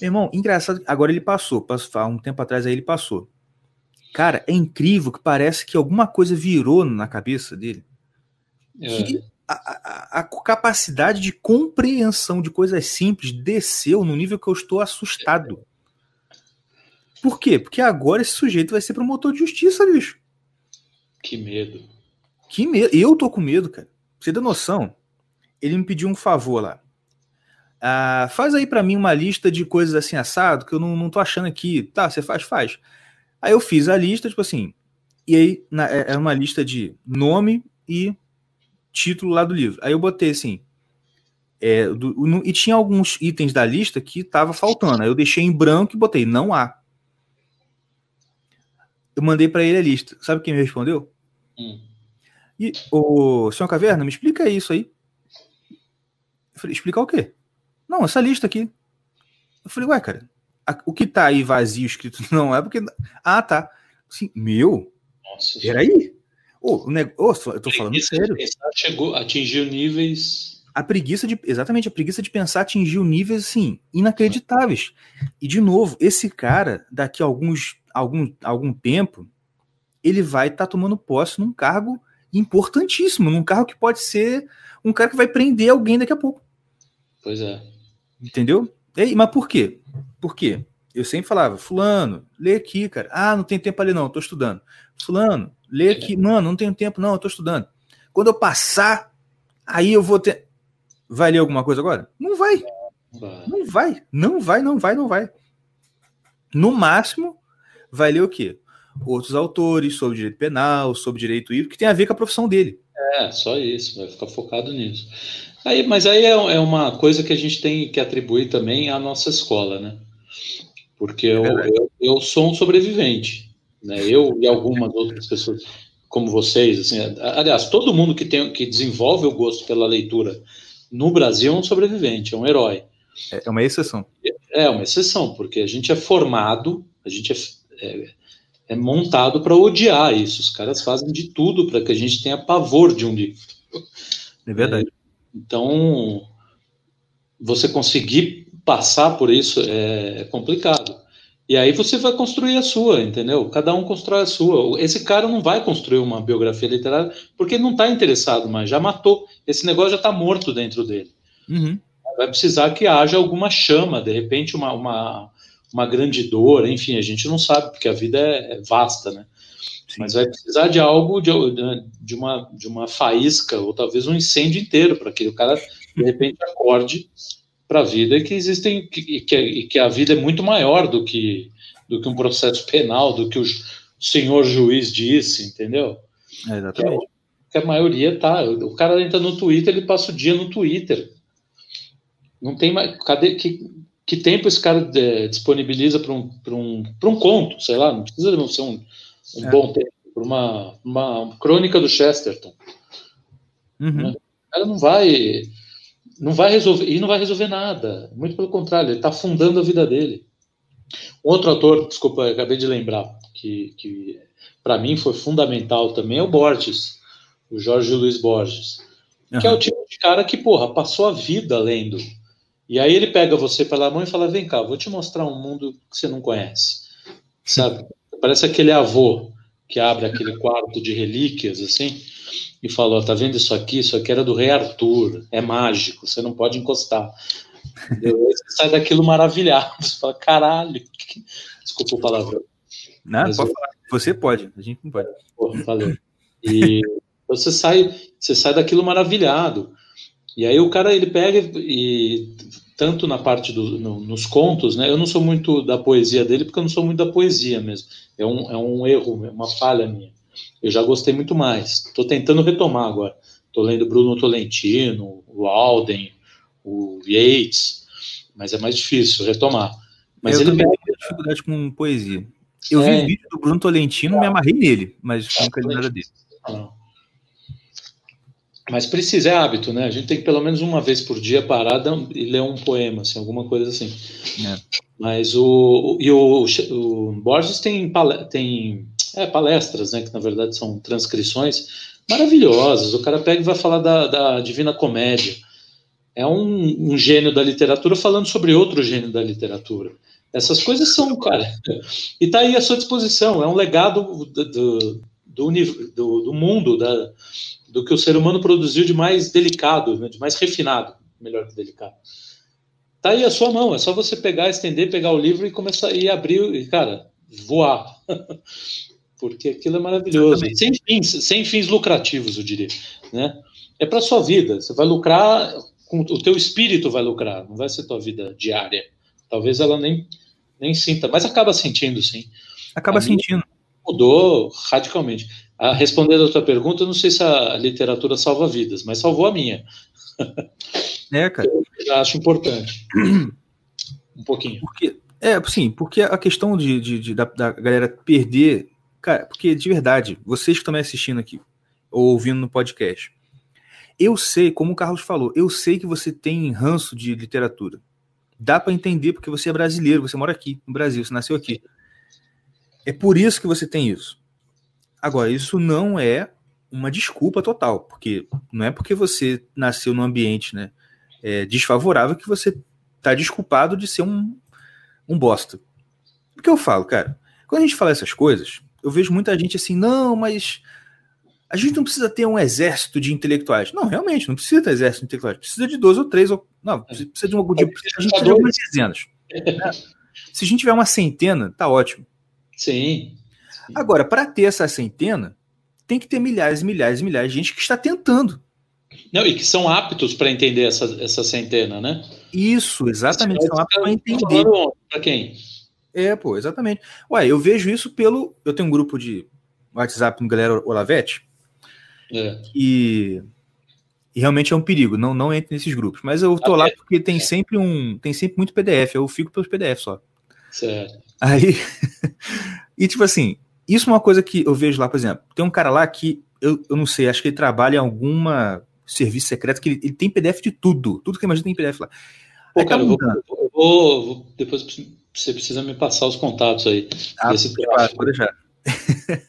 Meu irmão, engraçado, agora ele passou, passou, há um tempo atrás aí ele passou. Cara, é incrível que parece que alguma coisa virou na cabeça dele. É. Que a, a- a capacidade de compreensão de coisas simples desceu no nível que eu estou assustado. Por quê? Porque agora esse sujeito vai ser promotor de justiça, bicho. Que medo. Que. Eu tô com medo, cara. Você ter noção, ele me pediu um favor lá. Ah, faz aí pra mim uma lista de coisas assim assado que eu não, não tô achando aqui. Tá, você faz, faz. Aí eu fiz a lista, tipo assim. E aí na- é é uma lista de nome e título lá do livro. Aí eu botei assim. é, do- no- e tinha alguns itens da lista que tava faltando. Aí eu deixei em branco e botei não há. Eu mandei pra ele a lista. Sabe quem me respondeu? Hum. E, ô, senhor Caverna, me explica isso aí. Eu falei, explicar o quê? Não, essa lista aqui. Eu falei, ué, cara, a- o que tá aí vazio escrito não é porque. Ah, tá. Assim, meu, Nossa. peraí. Ô, o neg... Ô, eu tô falando sério. pensar Chegou, atingiu níveis. A preguiça de. Exatamente, a preguiça de pensar atingiu níveis, assim, inacreditáveis. E, de novo, esse cara, daqui a alguns, algum, algum tempo, ele vai estar tomando posse num cargo importantíssimo, num cargo que pode ser um cara que vai prender alguém daqui a pouco. Pois é. Entendeu? E aí, mas por quê? Por quê? Eu sempre falava, fulano, lê aqui, cara. Ah, não tem tempo ler, não, tô estudando. Fulano, lê aqui. Mano, não tenho tempo, não, eu tô estudando. Quando eu passar, aí eu vou ter. Vai ler alguma coisa agora? Não vai. Não vai. Não vai, não vai, não vai. No máximo, vai ler o quê? Outros autores sobre direito penal, sobre direito híbrido, que tem a ver com a profissão dele. É, só isso, vai ficar focado nisso. Aí, mas aí é, é uma coisa que a gente tem que atribuir também à nossa escola, né? Porque eu, verdade. eu, eu sou um sobrevivente, né? Eu e algumas outras pessoas como vocês, assim, aliás, todo mundo que tem que desenvolve o gosto pela leitura no Brasil é um sobrevivente, é um herói. É é uma exceção. É uma exceção, porque a gente é formado, a gente é, é, é montado para odiar isso. Os caras fazem de tudo para que a gente tenha pavor de um livro. É verdade. Então, você conseguir passar por isso é, é complicado. E aí você vai construir a sua, entendeu? Cada um constrói a sua. Esse cara não vai construir uma biografia literária porque ele não está interessado mais, já matou. Esse negócio já está morto dentro dele. Uhum. Vai precisar que haja alguma chama, de repente uma, uma, uma grande dor, enfim, a gente não sabe, porque a vida é, é vasta, né? Sim. Mas vai precisar de algo, de, de, uma, de uma faísca, ou talvez um incêndio inteiro, para que o cara, de repente, acorde para a vida e que existem, que, que, que a vida é muito maior do que, do que um processo penal, do que o senhor juiz disse, entendeu? É, exatamente. Que a maioria tá. O cara entra no Twitter, ele passa o dia no Twitter. Não tem mais. Cadê, que, que tempo esse cara é, disponibiliza para um, um, um conto, sei lá, não precisa ser um, um é. bom tempo, para uma, uma crônica do Chesterton. Uhum. Né? O cara não vai. Não vai resolver, e não vai resolver nada. Muito pelo contrário, ele está afundando a vida dele. Um outro autor, desculpa, acabei de lembrar, que, que para mim foi fundamental também, é o Borges, o Jorge Luiz Borges. Uhum. Que é o tipo de cara que, porra, passou a vida lendo. E aí ele pega você pela mão e fala: vem cá, vou te mostrar um mundo que você não conhece. Sabe? Parece aquele avô que abre aquele quarto de relíquias, assim, e fala: ó, tá vendo isso aqui? Isso aqui era do rei Arthur, é mágico, você não pode encostar. Aí você sai daquilo maravilhado, você fala: caralho, desculpa o palavrão. Não, pode eu... Você pode, a gente não pode. Porra, valeu. E você sai, você sai daquilo maravilhado. E aí o cara ele pega e tanto na parte do, no, nos contos, né? Eu não sou muito da poesia dele porque eu não sou muito da poesia mesmo. É um, é um erro, uma falha minha. Eu já gostei muito mais. Estou tentando retomar agora. Estou lendo Bruno Tolentino, o Alden, o Yates, mas é mais difícil retomar. Mas eu ele pega dificuldade com poesia. Eu é. vi o vídeo do Bruno Tolentino, me amarrei nele, mas nunca li nada dele. Não. Mas precisa, é hábito, né? A gente tem que pelo menos uma vez por dia parar e ler um poema, assim, alguma coisa assim. É. Mas o. E o, o Borges tem, tem é, palestras, né? Que na verdade são transcrições maravilhosas. O cara pega e vai falar da, da Divina Comédia. é um, um gênio da literatura falando sobre outro gênio da literatura. Essas coisas são, cara. E está aí à sua disposição. É um legado do, do, do, do mundo, da, do que o ser humano produziu de mais delicado, né, de mais refinado, melhor que delicado. Tá aí a sua mão, é só você pegar, estender, pegar o livro e começar e abrir, e, cara, voar. Porque aquilo é maravilhoso. Sem fins, sem fins lucrativos, eu diria, né? É para sua vida. Você vai lucrar, o teu espírito vai lucrar, não vai ser tua vida diária. Talvez ela nem nem sinta, mas acaba sentindo, sim. Acaba sentindo. Mudou radicalmente. A, respondendo a tua pergunta, eu não sei se a literatura salva vidas, mas salvou a minha. É, cara. Eu acho importante. um pouquinho. Porque, é, sim, porque a questão de, de, de da, da, galera perder. Cara, porque de verdade, vocês que estão me assistindo aqui, ou ouvindo no podcast, eu sei, como o Carlos falou, eu sei que você tem ranço de literatura. Dá para entender porque você é brasileiro, você mora aqui no Brasil, você nasceu aqui. É por isso que você tem isso. Agora, isso não é uma desculpa total, porque não é porque você nasceu num ambiente né, é, desfavorável que você tá desculpado de ser um, um bosta. O que eu falo, cara? Quando a gente fala essas coisas, eu vejo muita gente assim, não, mas a gente não precisa ter um exército de intelectuais. Não, realmente, não precisa ter exército de intelectuais. Precisa de dois ou três, ou, não, precisa de, um, de, a gente precisa de algumas dezenas. Se a gente tiver uma centena, tá ótimo. Sim. Agora, para ter essa centena, tem que ter milhares e milhares e milhares de gente que está tentando. Não, e que são aptos para entender essa, essa centena, né? Isso, exatamente. São aptos para entender. Para quem? É, pô, exatamente. Ué, eu vejo isso pelo. Eu tenho um grupo de WhatsApp no Galera Olavete. É. E, e realmente é um perigo. Não, não entre nesses grupos. Mas eu tô lá porque tem sempre um. Tem sempre muito PDF. Eu fico pelos PDF só. Certo. Aí. e tipo assim, isso é uma coisa que eu vejo lá, por exemplo, tem um cara lá que eu, eu não sei, acho que ele trabalha em alguma serviço secreto que ele, ele tem PDF de tudo. Tudo que imagina tem PDF lá. Pô, aí, tá cara, tá eu, vou, eu vou, vou, depois você precisa me passar os contatos aí. Ah, desse claro, vou deixar.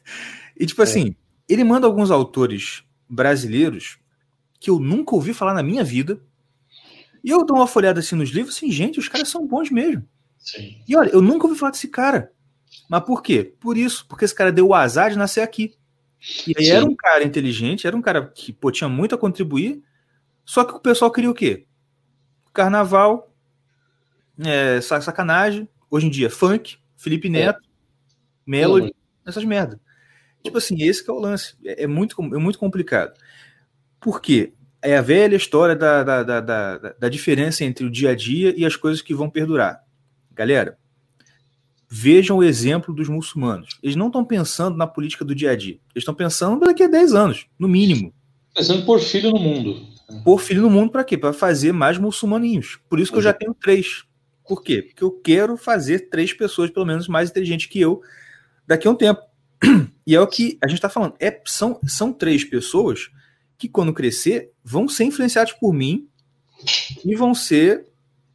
e tipo é. assim, ele manda alguns autores brasileiros que eu nunca ouvi falar na minha vida. E eu dou uma folhada assim nos livros, assim, gente, os caras são bons mesmo. Sim. E olha, eu nunca ouvi falar desse cara. Mas por quê? Por isso, porque esse cara deu o azar de nascer aqui. E aí Sim. era um cara inteligente, era um cara que pô, tinha muito a contribuir, só que o pessoal queria o quê? Carnaval, é, sacanagem, hoje em dia funk, Felipe é. Neto, é. Melody, essas merda. Tipo assim, esse é o lance. É, é, muito, é muito complicado. Por quê? É a velha história da, da, da, da, da diferença entre o dia a dia e as coisas que vão perdurar. Galera, vejam o exemplo dos muçulmanos. Eles não estão pensando na política do dia a dia. Eles estão pensando daqui a 10 anos, no mínimo. Pensando por filho no mundo. Por filho no mundo para quê? Para fazer mais muçulmaninhos. Por isso que eu já tenho três. Por quê? Porque eu quero fazer três pessoas, pelo menos, mais inteligentes que eu daqui a um tempo. E é o que a gente está falando. É, são, são três pessoas que, quando crescer, vão ser influenciadas por mim e vão ser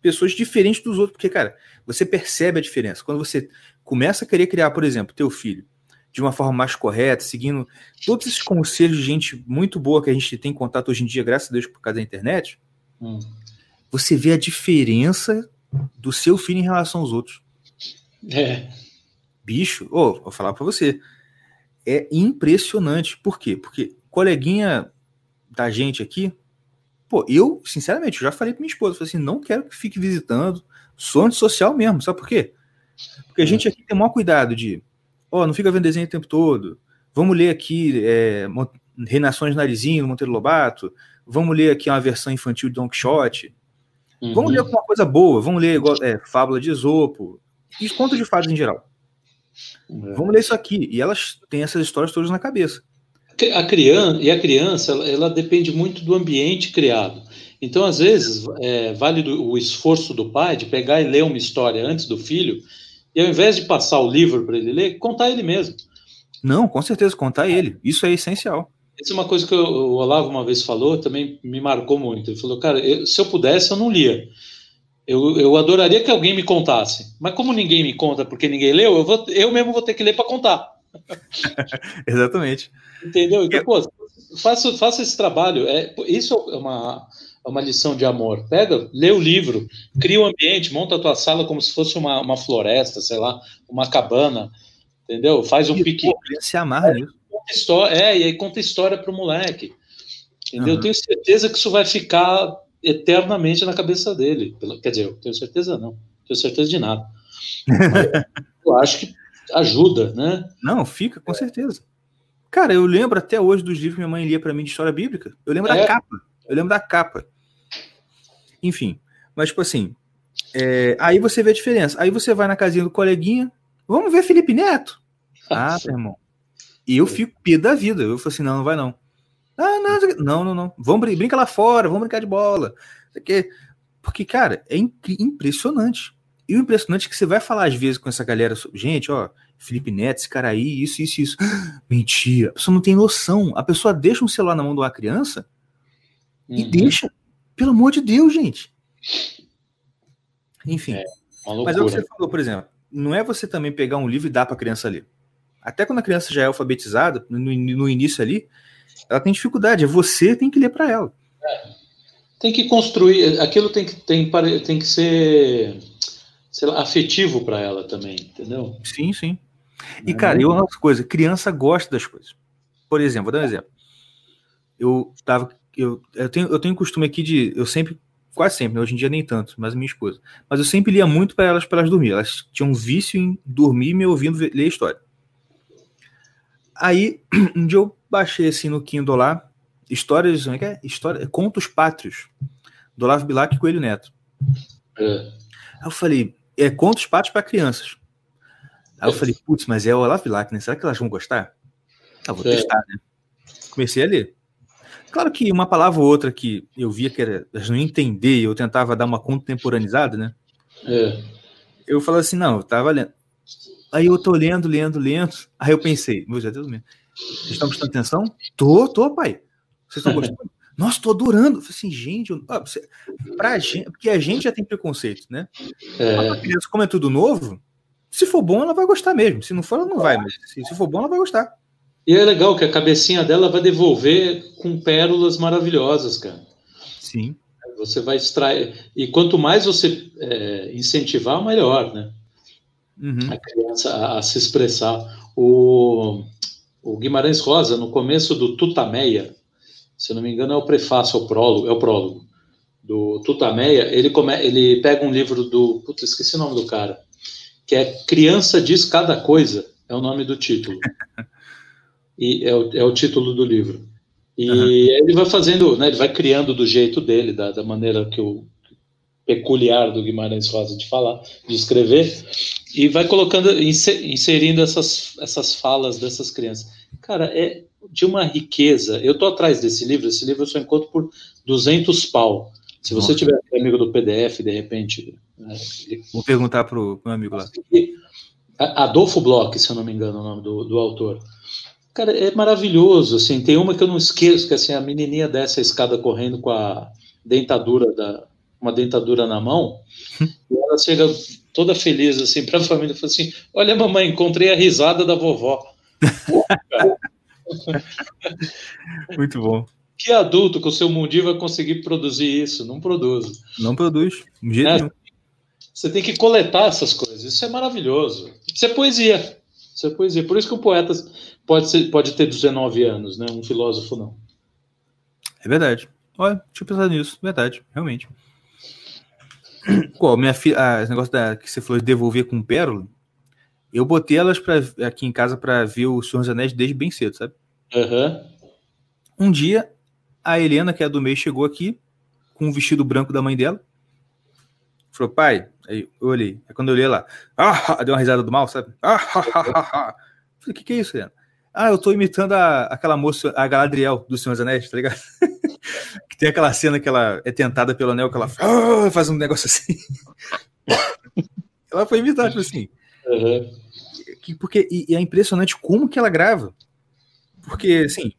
pessoas diferentes dos outros. Porque, cara, você percebe a diferença. Quando você começa a querer criar, por exemplo, teu filho de uma forma mais correta, seguindo todos esses conselhos de gente muito boa que a gente tem contato hoje em dia, graças a Deus, por causa da internet, hum. você vê a diferença do seu filho em relação aos outros. É. Bicho, oh, vou falar para você é impressionante. Por quê? Porque coleguinha da gente aqui, pô, eu, sinceramente, eu já falei pra minha esposa, falei assim, não quero que fique visitando, sou antissocial mesmo, sabe por quê? Porque a gente aqui tem o maior cuidado de, ó, oh, não fica vendo desenho o tempo todo, vamos ler aqui é, Renações Narizinho, Monteiro Lobato, vamos ler aqui uma versão infantil de Don Quixote, uhum. vamos ler alguma coisa boa, vamos ler é, Fábula de Esopo, e contos de fadas em geral. É. Vamos ler isso aqui. E elas têm essas histórias todas na cabeça. A criança, e a criança, ela depende muito do ambiente criado. Então, às vezes, é, vale do, o esforço do pai de pegar e ler uma história antes do filho, e ao invés de passar o livro para ele ler, contar ele mesmo. Não, com certeza, contar ele. Isso é essencial. Essa é uma coisa que o Olavo uma vez falou, também me marcou muito. Ele falou, cara, eu, se eu pudesse, eu não lia. Eu, eu adoraria que alguém me contasse, mas como ninguém me conta porque ninguém leu, eu, vou, eu mesmo vou ter que ler para contar. Exatamente. Entendeu? Então, pô, faça, faça esse trabalho. É, isso é uma, uma lição de amor. Pega, lê o livro, cria um ambiente, monta a tua sala como se fosse uma, uma floresta, sei lá, uma cabana, entendeu? Faz um piquenique. Se amarra. Conta história, é, e aí conta história pro moleque. Entendeu? Uhum. Tenho certeza que isso vai ficar eternamente na cabeça dele. Quer dizer, eu tenho certeza não. Tenho certeza de nada. Mas eu acho que ajuda, né? Não, fica, com certeza. Cara, eu lembro até hoje dos livros que minha mãe lia pra mim de história bíblica. Eu lembro da É. capa. Eu lembro da capa. Enfim, mas tipo assim, é, aí você vê a diferença. Aí você vai na casinha do coleguinha, vamos ver Felipe Neto. Ah, meu irmão. E eu fico pé da vida. Eu falo assim, não, não vai não. Ah, não, não, não, não. Vamos brin- brinca lá fora, vamos brincar de bola. Porque, cara, é impressionante. E o impressionante é que você vai falar às vezes com essa galera, gente, ó, Felipe Neto, esse cara aí, isso, isso, isso. Mentira. A pessoa não tem noção. A pessoa deixa um celular na mão de uma criança e Uhum. deixa. Pelo amor de Deus, gente. Enfim. Uma Mas é o que você falou, por exemplo. Não é você também pegar um livro e dar para a criança ler. Até quando a criança já é alfabetizada, no, no início ali, ela tem dificuldade. É você que tem que ler para ela. Tem que construir, aquilo tem que, tem, tem que ser, lá, afetivo para ela também, entendeu? Sim, sim. E, Né? cara, eu uma outra coisa, criança gosta das coisas. Por exemplo, vou dar um exemplo. Eu tava. Eu, eu, tenho, eu tenho costume aqui de. Eu sempre. Quase sempre, né? hoje em dia nem tanto, mas minha esposa. Mas eu sempre lia muito para elas para elas dormir. Elas tinham um vício em dormir me ouvindo ler história. Aí, um dia eu baixei assim no Kindle lá, histórias, como é que é? História, contos pátrios, do Olavo Bilac e Coelho Neto. É. Aí eu falei, é contos pátrios para crianças. Aí eu falei, putz, mas é o Olavo Bilac, né? Será que elas vão gostar? Ah, vou É. testar, né? Comecei a ler. Claro que uma palavra ou outra que eu via que era, elas não entender, eu tentava dar uma contemporaneizada, né? É. Eu falava assim, não, eu tava lendo. Aí eu tô lendo, lendo, lendo. Aí eu pensei, meu Deus mesmo. Vocês estão prestando atenção? Tô, tô, pai. Vocês estão gostando? Nossa, tô adorando. Eu falei assim, gente, eu, ah, você, pra gente, porque a gente já tem preconceito, né? Mas É. pra criança, como é tudo novo, se for bom, ela vai gostar mesmo. Se não for, ela não vai, mas se, se for bom, ela vai gostar. E é legal que a cabecinha dela vai devolver com pérolas maravilhosas, cara. Sim. Você vai extrair. E quanto mais você é, incentivar, melhor, né? Uhum. A criança a, a se expressar. O, o Guimarães Rosa, no começo do Tutameia, se não me engano, é o prefácio, é o prólogo, é o prólogo do Tutameia, ele, come, ele pega um livro do. Putz, esqueci o nome do cara. Que é Criança Diz Cada Coisa, é o nome do título. E é o, é o título do livro. E Aham. ele vai fazendo, né, ele vai criando do jeito dele, da, da maneira que o peculiar do Guimarães Rosa de falar, de escrever, e vai colocando, inse- inserindo essas, essas falas dessas crianças. Cara, é de uma riqueza. Eu tô atrás desse livro, esse livro eu só encontro por 200 pau. Se você Nossa. tiver amigo do PDF, de repente, né, Vou perguntar pro, meu amigo lá. Adolfo Bloch, se eu não me engano, o nome do, do autor. Cara, é maravilhoso, assim, tem uma que eu não esqueço, que assim, a menininha desce a escada correndo com a dentadura da uma dentadura na mão, e ela chega toda feliz assim para a família e fala assim: "Olha, mamãe, encontrei a risada da vovó". Pô, Muito bom. que adulto com o seu mundinho vai conseguir produzir isso? Não produz. Não produz. De jeito É. nenhum. Você tem que coletar essas coisas. Isso é maravilhoso. Isso é poesia. Isso é poesia. Por isso que o poeta pode, ser, pode ter 19 anos, né? Um filósofo não. É verdade. Olha, deixa eu pensar nisso. Verdade, realmente. Qual? Minha filha, ah, esse negócio da, que você falou de devolver com pérola, eu botei elas pra, aqui em casa pra ver o Senhor dos Anéis desde bem cedo, sabe? Aham. Um dia, a Helena, que é a do mês, chegou aqui com um vestido branco da mãe dela. Falou, pai, aí eu olhei. Aí quando eu olhei lá, ah, deu uma risada do mal, sabe? Ah, ha, ha, ha, ha. Falei, o que, que é isso, Helena? Ah, eu tô imitando a, aquela moça, a Galadriel do Senhor dos Anéis, tá ligado? que tem aquela cena que ela é tentada pelo anel, que ela ah, faz um negócio assim. ela foi imitar, tipo assim. Que, porque, e, e é impressionante como que ela grava. Porque, assim,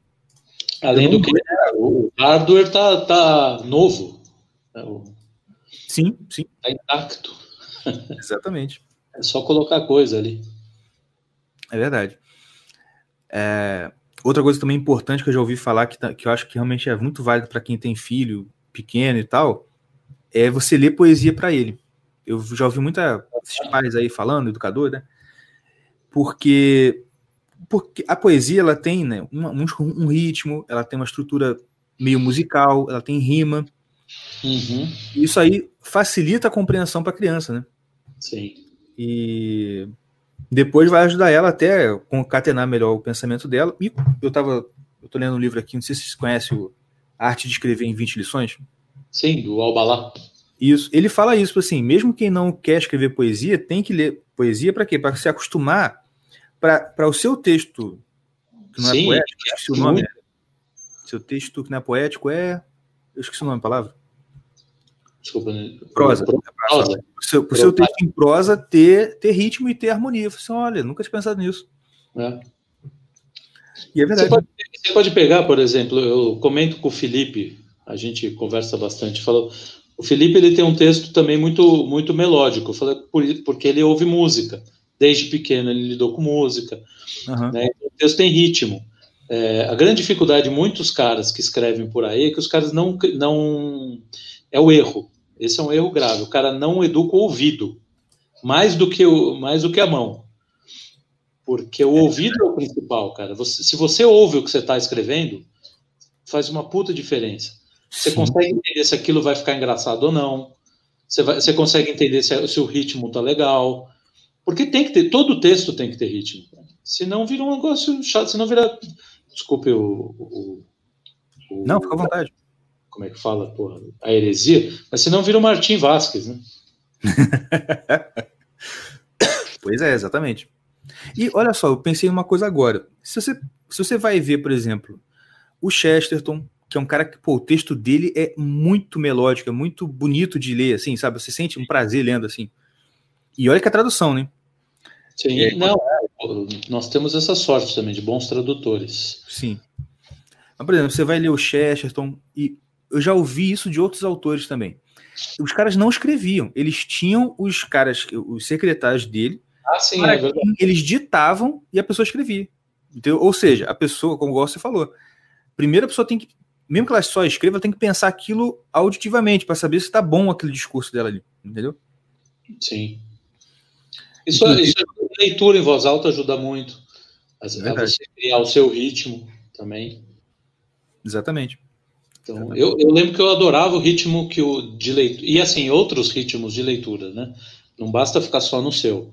Além do que o hardware tá, tá novo. né? O- sim, sim, Tá intacto. exatamente. É só colocar coisa ali. É verdade. É, outra coisa também importante que eu já ouvi falar, que, tá- que eu acho que realmente é muito válido para quem tem filho, pequeno e tal, é você ler poesia para ele. Eu já ouvi muita pais aí falando, educador, né? Porque porque a poesia ela tem né, um, um, ritmo, ela tem uma estrutura meio musical, ela tem rima. Uhum. Isso aí facilita a compreensão para a criança, né? Sim. E depois vai ajudar ela até concatenar melhor o pensamento dela. E eu tava, eu tô lendo um livro aqui, não sei se vocês conhecem o Arte de Escrever em 20 Lições. Sim, do Albalá. Isso, ele fala isso assim, mesmo quem não quer escrever poesia, tem que ler poesia para quê? Para se acostumar para o seu texto, que não é Sim, poético, é esqueci o nome. Seu texto que não é poético é. Eu esqueci o nome da palavra. Desculpa. né? Prosa. Prosa. O seu, o seu texto em prosa ter, ter ritmo e ter harmonia. Assim, olha, nunca tinha pensado nisso. É. E é Você verdade. pode, você pode pegar, por exemplo, eu comento com o Felipe, a gente conversa bastante, falou, o Felipe ele tem um texto também muito muito melódico, falei, por, porque ele ouve música, desde pequeno ele lidou com música, Aham. né? o texto tem ritmo. É, a grande dificuldade de muitos caras que escrevem por aí é que os caras não não é o erro. Esse é um erro grave. O cara não educa o ouvido mais do que o mais do que a mão. Porque o ouvido é o principal, cara. Você- se você ouve o que você está escrevendo, faz uma puta diferença. Você Sim. consegue entender se aquilo vai ficar engraçado ou não. Você, vai- você consegue entender se, se o ritmo tá legal. Porque tem que ter, todo texto tem que ter ritmo. Senão vira um negócio chato, senão vira. Desculpe o. o- o- Não, fica à vontade. Como é que fala, porra? A heresia, mas senão vira o Martim Vasquez, né? Pois é, exatamente. E olha só, eu pensei em uma coisa agora. Se você, se você vai ver, por exemplo, o Chesterton, que é um cara que, pô, o texto dele é muito melódico, é muito bonito de ler, assim, sabe? Você sente um prazer lendo, assim. E olha que a tradução, né? Sim, É. não, é, nós temos essa sorte também de bons tradutores. Sim. Mas, por exemplo, você vai ler o Chesterton e eu já ouvi isso de outros autores também. Os caras não escreviam, eles tinham os caras, os secretários dele, Ah, sim, é verdade. eles ditavam e a pessoa escrevia. Entendeu? Ou seja, a pessoa, como você falou, primeiro a pessoa tem que, mesmo que ela só escreva, ela tem que pensar aquilo auditivamente para saber se tá bom aquele discurso dela ali, entendeu? Sim. Isso, Inclusive- isso, leitura em voz alta ajuda muito. A, a Verdade. você criar o seu ritmo também. Exatamente. Então, eu, eu lembro que eu adorava o ritmo que o de leitura. E assim, outros ritmos de leitura, né? Não basta ficar só no seu.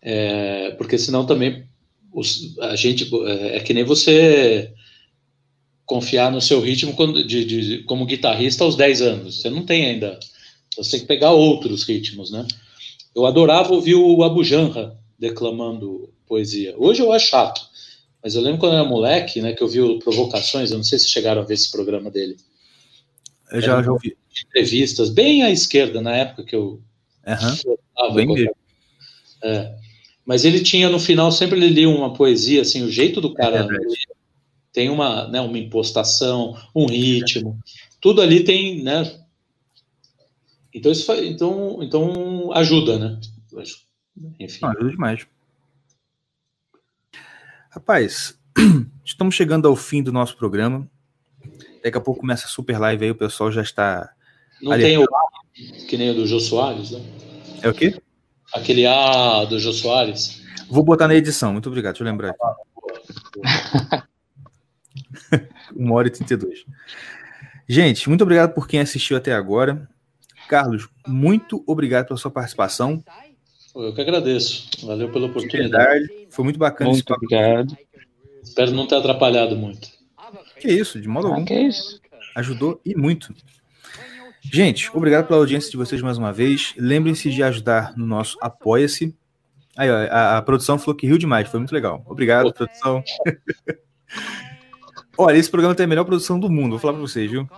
É, porque senão também os- a gente. É, é que nem você confiar no seu ritmo quando- de, de- como guitarrista aos 10 anos. Você não tem ainda. Você tem que pegar outros ritmos, né? Eu adorava ouvir o Abu Janra declamando poesia. Hoje eu acho chato. Mas eu lembro quando eu era moleque, né, que eu vi o Provocações, eu não sei se chegaram a ver esse programa dele Eu já, já ouvi. entrevistas bem à esquerda na época que eu estava. Bem. É. Mas ele tinha no final sempre ele lia uma poesia assim, o jeito do cara É tem uma, né, uma impostação, um ritmo, tudo ali tem, né? Então isso então então ajuda, né? Enfim. Não, ajuda demais. Rapaz, estamos chegando ao fim do nosso programa. Daqui a pouco começa a super live aí, o pessoal já está. Não Ali. tem o A, que nem o do Jô Soares, né? É o quê? Aquele A do Jô Soares. Vou botar na edição, muito obrigado, deixa eu lembrar aqui. Uma hora e 32. Gente, muito obrigado por quem assistiu até agora. Carlos, muito obrigado pela sua participação. Eu que agradeço. Valeu pela De oportunidade. foi muito bacana esse Muito obrigado. Espero não ter atrapalhado muito. Que isso, de modo Ah, algum. que isso. Ajudou e muito. Gente, obrigado pela audiência de vocês mais uma vez. Lembrem-se de ajudar no nosso Apoia-se. Aí, ó, a, a produção falou que riu demais, foi muito legal. Obrigado, produção. Olha, esse programa tem a melhor produção do mundo, vou falar pra vocês, viu?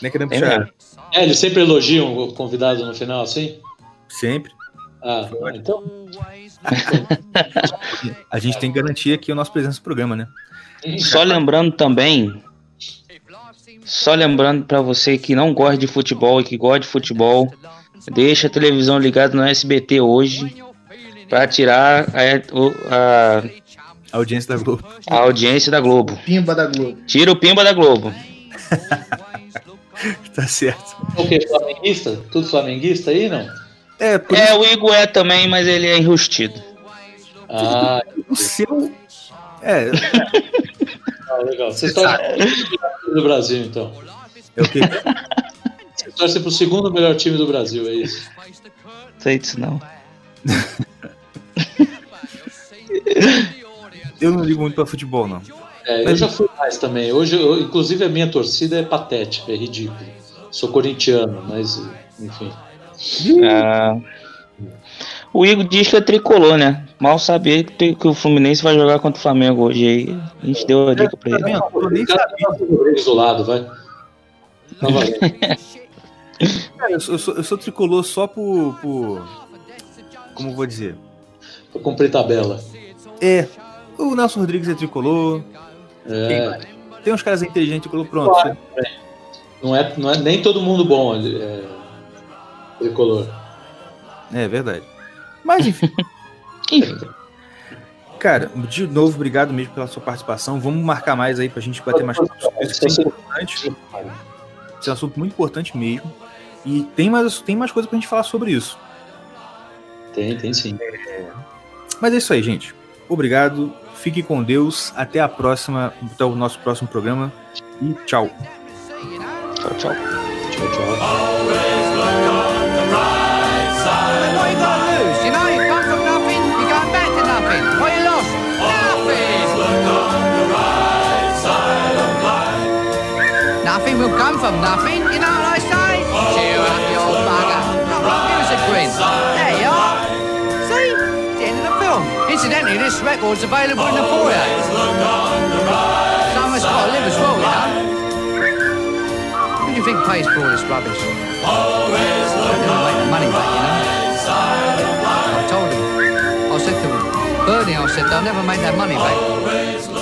Não é querendo É puxar. É, eles sempre elogiam o convidado no final, assim? sempre. Ah, então. A gente tem que garantir aqui a nossa presença no programa, né? Só lembrando também, só lembrando pra você que não gosta de futebol e que gosta de futebol, deixa a televisão ligada no SBT hoje pra tirar a, o- a- A audiência da Globo. a audiência da Globo. Pimba da Globo. Tira o pimba da Globo. tá certo. O que? Flamenguista? Tudo flamenguista aí, não? É, por É, o Igor é também, mas ele é enrustido. Ah, o seu. É, ah, legal. Vocês torcem pro do Brasil, então. o que? Vocês torcem pro segundo melhor time do Brasil, é isso? Sei disso não. Eu não ligo muito pra futebol, não. É, eu já fui mais também. Hoje, eu- inclusive, a minha torcida é patética, é ridículo. Sou corintiano, mas, enfim. Ah, o Igor diz que é tricolor, né? Mal saber que, que o Fluminense vai jogar contra o Flamengo hoje. Aí a gente deu a dica pra Tá ele. vendo? Eu nem Cara, sabia. tá o Rodrigues do lado, vai. Tá valendo. Cara, eu, sou, eu sou- eu sou tricolor só por, por. Como eu vou dizer? Pra cumprir tabela. É. O Nelson Rodrigues é tricolor. É, Tem uns caras inteligentes tricolor, pronto. Claro. não, é, não é nem todo mundo bom é, tricolor. É verdade. Mas enfim. Enfim, Cara, de novo, obrigado mesmo pela sua participação. Vamos marcar mais aí pra gente bater mais papo sobre isso. Isso é importante. Isso é um assunto muito importante mesmo. E tem mais, tem mais coisa pra gente falar sobre isso. Tem, tem sim. Mas é isso aí, gente. Obrigado. Fique com Deus. Até a próxima. Até o nosso próximo programa. E tchau. tchau, tchau. Tchau, tchau. Nothing will come from nothing, you know what I say? Cheer up, you old bugger. Give us a grin. There you are. See? The end of the film. Incidentally, this record's available in the foyer. Someone's got to live as well, you know. Who do you think pays for all this rubbish? They don't make the money back, you know. I told him. I said to him, Bernie, I said, they'll never make that money back.